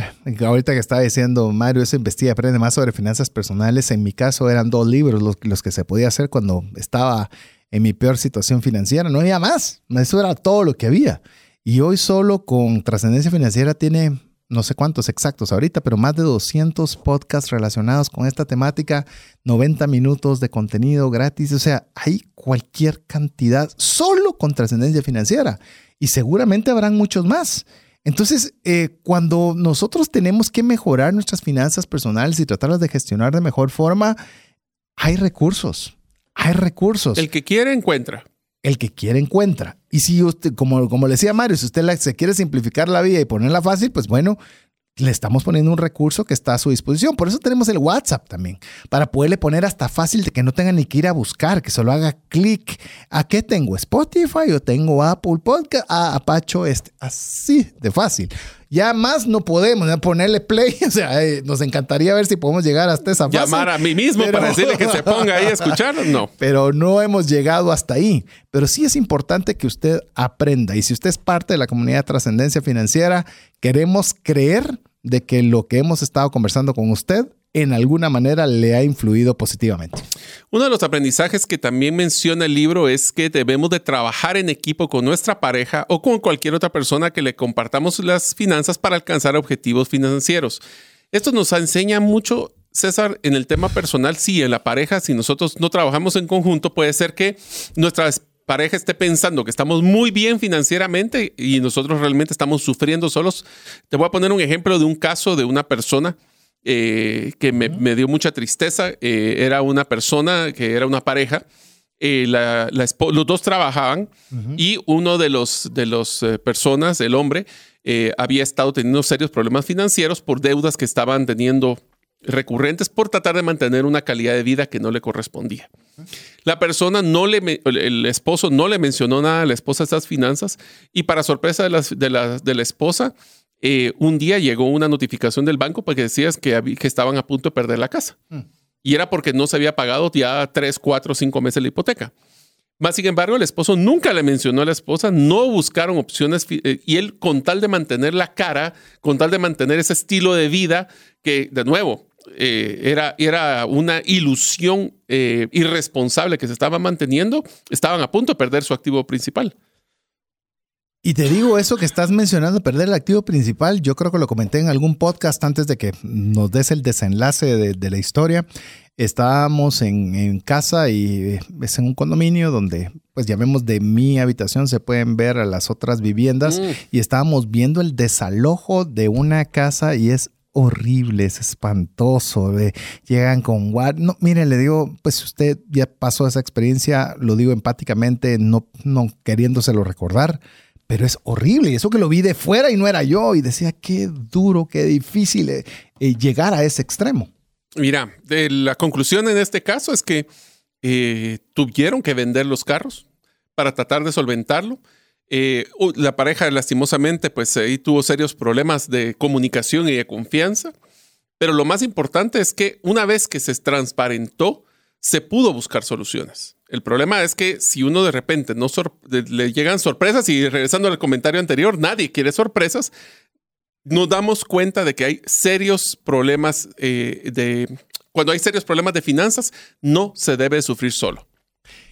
ahorita que estaba diciendo Mario, eso investiga, aprende más sobre finanzas personales. En mi caso eran dos libros los, los que se podía hacer cuando estaba en mi peor situación financiera. No había más, eso era todo lo que había. Y hoy solo con trascendencia financiera tiene no sé cuántos exactos ahorita, pero más de 200 podcasts relacionados con esta temática, 90 minutos de contenido gratis, o sea, hay cualquier cantidad solo con trascendencia financiera y seguramente habrán muchos más. Entonces, eh, cuando nosotros tenemos que mejorar nuestras finanzas personales y tratarlas de gestionar de mejor forma, hay recursos, hay recursos. El que quiere encuentra el que quiere encuentra. Y si usted, como, como le decía Mario, si usted se quiere simplificar la vida y ponerla fácil, pues bueno, le estamos poniendo un recurso que está a su disposición. Por eso tenemos el WhatsApp también, para poderle poner hasta fácil de que no tenga ni que ir a buscar, que solo haga clic. ¿A qué tengo? ¿Spotify o tengo Apple Podcast? Ah, Apacho este. Así de fácil. Ya más no podemos ponerle play. O sea, eh, nos encantaría ver si podemos llegar hasta esa fase. Llamar a mí mismo para decirle que se ponga ahí a escuchar. No. Pero no hemos llegado hasta ahí. Pero sí es importante que usted aprenda. Y si usted es parte de la comunidad de trascendencia financiera, queremos creer de que lo que hemos estado conversando con usted en alguna manera le ha influido positivamente. Uno de los aprendizajes que también menciona el libro es que debemos de trabajar en equipo con nuestra pareja o con cualquier otra persona que le compartamos las finanzas para alcanzar objetivos financieros. Esto nos enseña mucho César, en el tema personal, sí, en la pareja, si nosotros no trabajamos en conjunto, puede ser que nuestra pareja esté pensando que estamos muy bien financieramente y nosotros realmente estamos sufriendo solos. Te voy a poner un ejemplo de un caso de una persona eh, que me, dio mucha tristeza. Eh, era una persona que era una pareja. Eh, los dos trabajaban y uno de los de las personas, el hombre, había estado teniendo serios problemas financieros por deudas que estaban teniendo recurrentes por tratar de mantener una calidad de vida que no le correspondía. La persona no le, el esposo no le mencionó nada a la esposa estas finanzas y para sorpresa de de la, de la esposa, eh, un día llegó una notificación del banco porque decías que, que estaban a punto de perder la casa. Mm. Y era porque no se había pagado ya tres, cuatro, cinco meses la hipoteca. Más sin embargo, el esposo nunca le mencionó a la esposa, no buscaron opciones eh, y él con tal de mantener la cara, con tal de mantener ese estilo de vida que, de nuevo, eh, era, era una ilusión irresponsable que se estaba manteniendo, estaban a punto de perder su activo principal. Y te digo eso que estás mencionando, perder el activo principal, yo creo que lo comenté en algún podcast antes de que nos des el desenlace de, de la historia. Estábamos en, en, casa y es en un condominio donde, pues vemos de mi habitación, se pueden ver a las otras viviendas mm. y estábamos viendo el desalojo de una casa y es horrible, es espantoso. llegan con what. No, miren, le digo, pues usted ya pasó esa experiencia, lo digo empáticamente, no, no queriéndoselo recordar pero es horrible. Y eso que lo vi de fuera y no era yo. Y decía, qué duro, qué difícil eh, eh, llegar a ese extremo. Mira, la conclusión en este caso es que eh, tuvieron que vender los carros para tratar de solventarlo. la pareja, lastimosamente, pues ahí tuvo serios problemas de comunicación y de confianza. Pero lo más importante es que una vez que se transparentó, se pudo buscar soluciones. El problema es que si uno de repente no le llegan sorpresas y regresando al comentario anterior, nadie quiere sorpresas, nos damos cuenta de que hay serios problemas eh, de... Cuando hay serios problemas de finanzas, no se debe sufrir solo.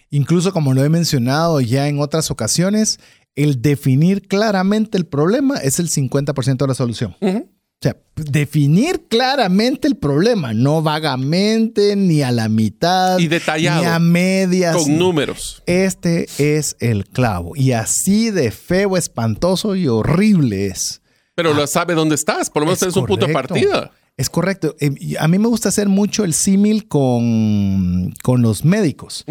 Incluso como lo he mencionado ya en otras ocasiones, el definir claramente el problema es el 50% de la solución. O sea, definir claramente el problema, no vagamente, ni a la mitad, y detallado, ni a medias. Con números. Este es el clavo. Y así de feo, espantoso y horrible es. Pero lo ah, sabe dónde estás, por lo menos tienes un punto de partida. Es correcto. Eh, a mí me gusta hacer mucho el símil con, con los médicos.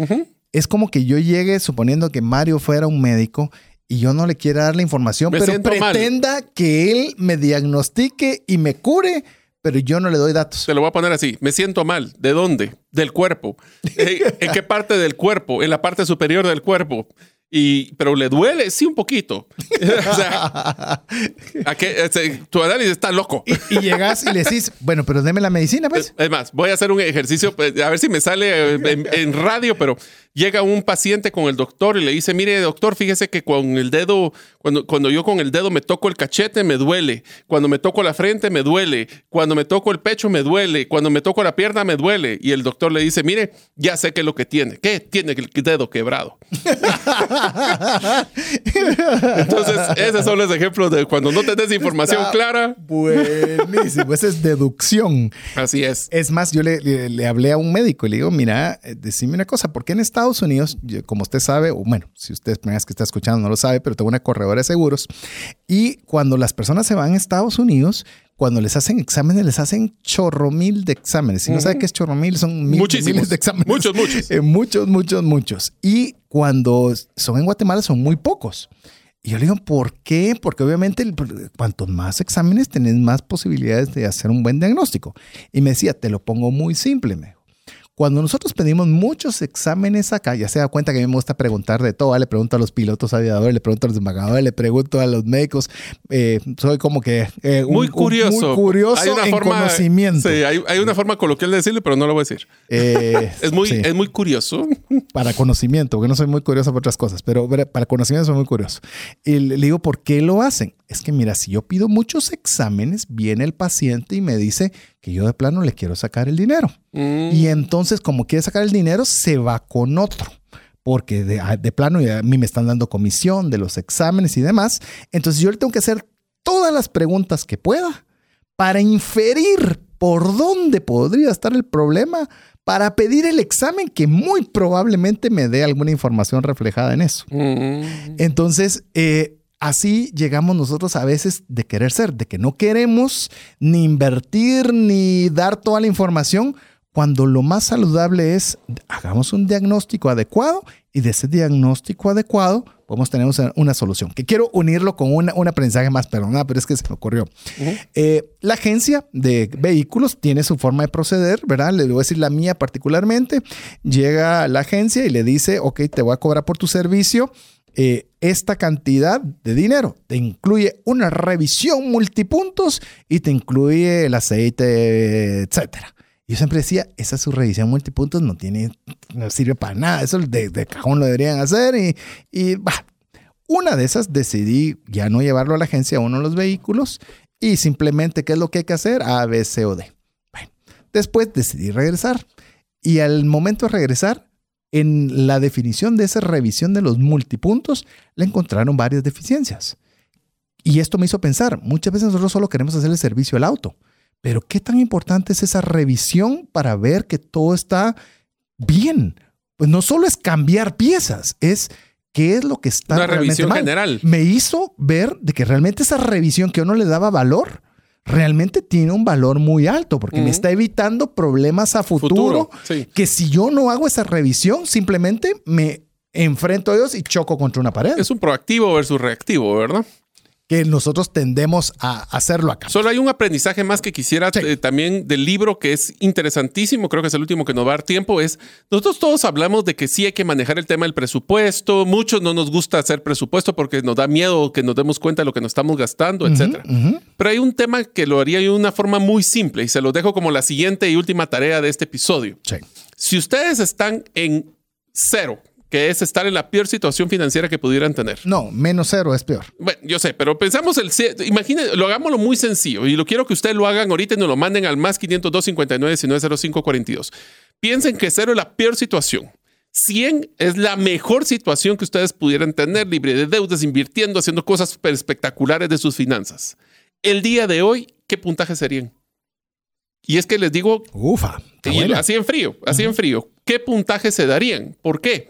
Es como que yo llegue suponiendo que Mario fuera un médico y yo no le quiero dar la información, pero pretenda que él me diagnostique y me cure, pero yo no le doy datos. Se lo voy a poner así. Me siento mal. ¿De dónde? Del cuerpo. ¿En qué parte del cuerpo? En la parte superior del cuerpo. Y, pero le duele, sí, un poquito. o sea, ¿a qué? Este, tu análisis está loco. Y, llegas y le decís, bueno, pero deme la medicina, pues. Es, más, voy a hacer un ejercicio, pues, a ver si me sale en radio, pero llega un paciente con el doctor y le dice, mire doctor, fíjese que con el dedo, cuando, cuando yo con el dedo me toco el cachete me duele, cuando me toco la frente me duele, cuando me toco el pecho me duele, cuando me toco la pierna me duele. Y el doctor le dice, mire, ya sé qué es lo que tiene. ¿Qué? Tiene el dedo quebrado. Entonces, esos son los ejemplos de cuando no tenés información clara. Buenísimo, esa es deducción. Así es. Es más, yo le, le, hablé a un médico y le digo, mira, eh, decime una cosa, ¿por qué en esta Estados Unidos, como usted sabe, o bueno, si usted es que está escuchando no lo sabe, pero tengo una corredora de seguros. Y cuando las personas se van a Estados Unidos, cuando les hacen exámenes, les hacen chorro mil de exámenes. Si no sabe qué es chorro mil, son mil, miles de exámenes. Muchos, muchos. Eh, muchos, muchos, muchos. Y cuando son en Guatemala, son muy pocos. Y yo le digo, ¿por qué? Porque obviamente cuanto más exámenes tenés más posibilidades de hacer un buen diagnóstico. Y me decía, te lo pongo muy simple, me cuando nosotros pedimos muchos exámenes acá, ya se da cuenta que a mí me gusta preguntar de todo, le pregunto a los pilotos aviadores, le pregunto a los embajadores, le pregunto a los médicos, eh, soy como que eh, muy curioso, muy curioso hay una en forma, conocimiento. Sí, hay, una forma coloquial de decirlo, pero no lo voy a decir. Eh, es, muy, es muy curioso. Para conocimiento, porque no soy muy curioso por otras cosas, pero para conocimiento soy muy curioso. Y le digo, ¿por qué lo hacen? Es que mira, si yo pido muchos exámenes, viene el paciente y me dice, que yo de plano le quiero sacar el dinero. Mm. Y entonces, como quiere sacar el dinero, se va con otro. Porque de, ah, de plano a mí me están dando comisión de los exámenes y demás. Entonces yo le tengo que hacer todas las preguntas que pueda para inferir por dónde podría estar el problema para pedir el examen que muy probablemente me dé alguna información reflejada en eso. Mm. Entonces, eh, así llegamos nosotros a veces de querer ser, de que no queremos ni invertir ni dar toda la información, cuando lo más saludable es hagamos un diagnóstico adecuado y de ese diagnóstico adecuado podemos tener una, solución. Que quiero unirlo con una, un aprendizaje más, perdona, pero es que se me ocurrió. Eh, la agencia de vehículos tiene su forma de proceder, ¿verdad? Le voy a decir la mía particularmente. Llega la agencia y le dice, ok, te voy a cobrar por tu servicio eh, esta cantidad de dinero. Te incluye una revisión multipuntos y te incluye el aceite, etcétera. Yo siempre decía, esa su revisión multipuntos no tiene, no sirve para nada. Eso de, de cajón lo deberían hacer y, y bah. una de esas decidí ya no llevarlo a la agencia uno de los vehículos y simplemente qué es lo que hay que hacer, A, B, C o D. Bueno, después decidí regresar y al momento de regresar en la definición de esa revisión de los multipuntos, le encontraron varias deficiencias. Y esto me hizo pensar, muchas veces nosotros solo queremos hacer el servicio al auto, pero ¿qué tan importante es esa revisión para ver que todo está bien? Pues no solo es cambiar piezas, es qué es lo que está Una revisión mal. general. Me hizo ver de que realmente esa revisión que uno le daba valor, realmente tiene un valor muy alto porque me está evitando problemas a futuro, Futuro, sí. que si yo no hago esa revisión, simplemente me enfrento a ellos y choco contra una pared. Es un proactivo versus reactivo, ¿verdad? Que nosotros tendemos a hacerlo acá. Solo hay un aprendizaje más que quisiera Sí. eh, también del libro que es interesantísimo, creo que es el último que nos va a dar tiempo, es nosotros todos hablamos de que sí hay que manejar el tema del presupuesto, muchos no nos gusta hacer presupuesto porque nos da miedo que nos demos cuenta de lo que nos estamos gastando, etcétera. Pero hay un tema que lo haría de una forma muy simple y se lo dejo como la siguiente y última tarea de este episodio. Sí. Si ustedes están en cero, que es estar en la peor situación financiera que pudieran tener, No, menos cero es peor. bueno, yo sé, pero pensamos el... Imagínense, lo hagámoslo muy sencillo y lo quiero que ustedes lo hagan ahorita y nos lo manden al más 502 59 19 05 42. Piensen que cero es la peor situación. 100 es la mejor situación que ustedes pudieran tener, libre de deudas, invirtiendo, haciendo cosas espectaculares de sus finanzas. El día de hoy, ¿qué puntaje serían? Y es que les digo, Ufa. y así en frío, así en frío, ¿qué puntaje se darían? ¿Por qué?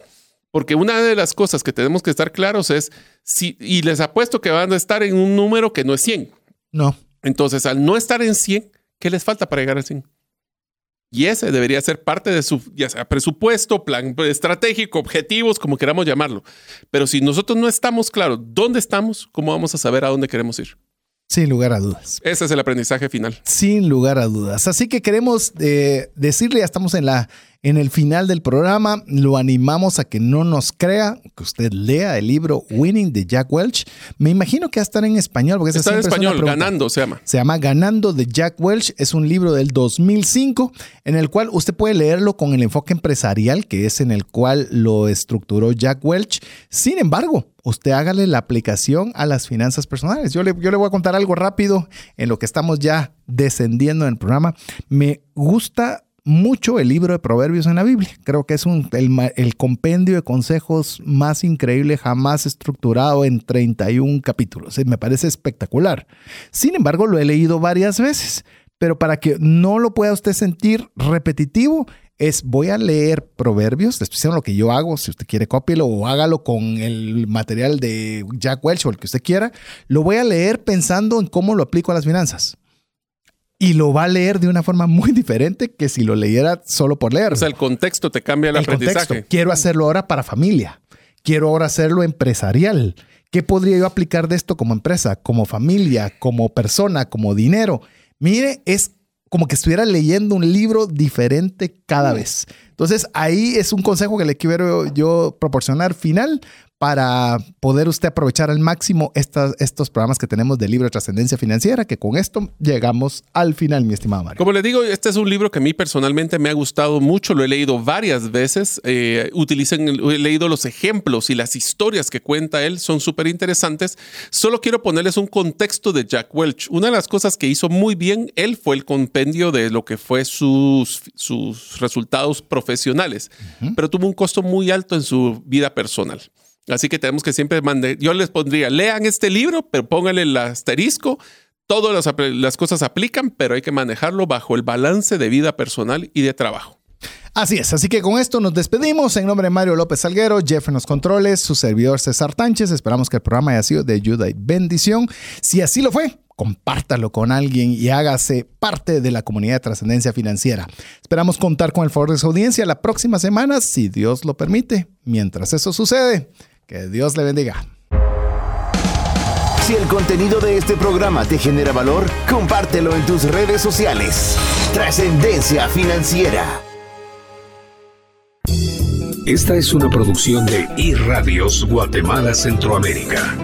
Porque una de las cosas que tenemos que estar claros es si, y les apuesto que van a estar en un número que no es 100. No. Entonces, al no estar en 100, ¿qué les falta para llegar al 100? Y ese debería ser parte de su, ya sea presupuesto, plan estratégico, objetivos, como queramos llamarlo. Pero si nosotros no estamos claros dónde estamos, ¿cómo vamos a saber a dónde queremos ir? Sin lugar a dudas. Ese es el aprendizaje final. Sin lugar a dudas. Así que queremos eh, decirle, ya estamos en, la, en el final del programa, lo animamos a que no nos crea, que usted lea el libro Winning de Jack Welch. Me imagino que va a estar en español, porque Está en es español, ganando se llama. Se llama Ganando de Jack Welch. Es un libro del 2005 en el cual usted puede leerlo con el enfoque empresarial, que es en el cual lo estructuró Jack Welch. Sin embargo, usted hágale la aplicación a las finanzas personales. Yo le, yo le voy a contar algo rápido en lo que estamos ya descendiendo en el programa. Me gusta mucho el libro de Proverbios en la Biblia. Creo que es un, el, el compendio de consejos más increíble jamás estructurado en 31 capítulos. Eh, Me parece espectacular. Sin embargo, lo he leído varias veces, pero para que no lo pueda usted sentir repetitivo, es voy a leer proverbios, diciendo lo que yo hago, si usted quiere cópielo o hágalo con el material de Jack Welch o el que usted quiera, lo voy a leer pensando en cómo lo aplico a las finanzas. Y lo va a leer de una forma muy diferente que si lo leyera solo por leer. O sea, el contexto te cambia el, El aprendizaje. contexto. Quiero hacerlo ahora para familia. Quiero ahora hacerlo empresarial. ¿Qué podría yo aplicar de esto como empresa, como familia, como persona, como dinero? Mire, es como que estuviera leyendo un libro diferente cada vez. Entonces, ahí es un consejo que le quiero yo proporcionar final para poder usted aprovechar al máximo estas, estos programas que tenemos de libro de trascendencia financiera, que con esto llegamos al final, mi estimado Mario. Como les digo, este es un libro que a mí personalmente me ha gustado mucho, lo he leído varias veces, eh, utilicen, he leído los ejemplos y las historias que cuenta él, son súper interesantes. Solo quiero ponerles un contexto de Jack Welch. Una de las cosas que hizo muy bien él fue el compendio de lo que fue sus, sus resultados profesionales, pero tuvo un costo muy alto en su vida personal. Así que tenemos que siempre mandar, yo les pondría, lean este libro, pero pónganle el asterisco. Todas las, las cosas aplican, pero hay que manejarlo bajo el balance de vida personal y de trabajo. Así es, así que con esto nos despedimos. En nombre de Mario López Salguero, Jeff en los controles, su servidor César Tánchez. Esperamos que el programa haya sido de ayuda y bendición. Si así lo fue, compártalo con alguien y hágase parte de la comunidad de trascendencia financiera. Esperamos contar con el favor de su audiencia la próxima semana, si Dios lo permite. Mientras eso sucede, que Dios le bendiga. Si el contenido de este programa te genera valor, compártelo en tus redes sociales. Trascendencia financiera. Esta es una producción de iRadios Guatemala Centroamérica.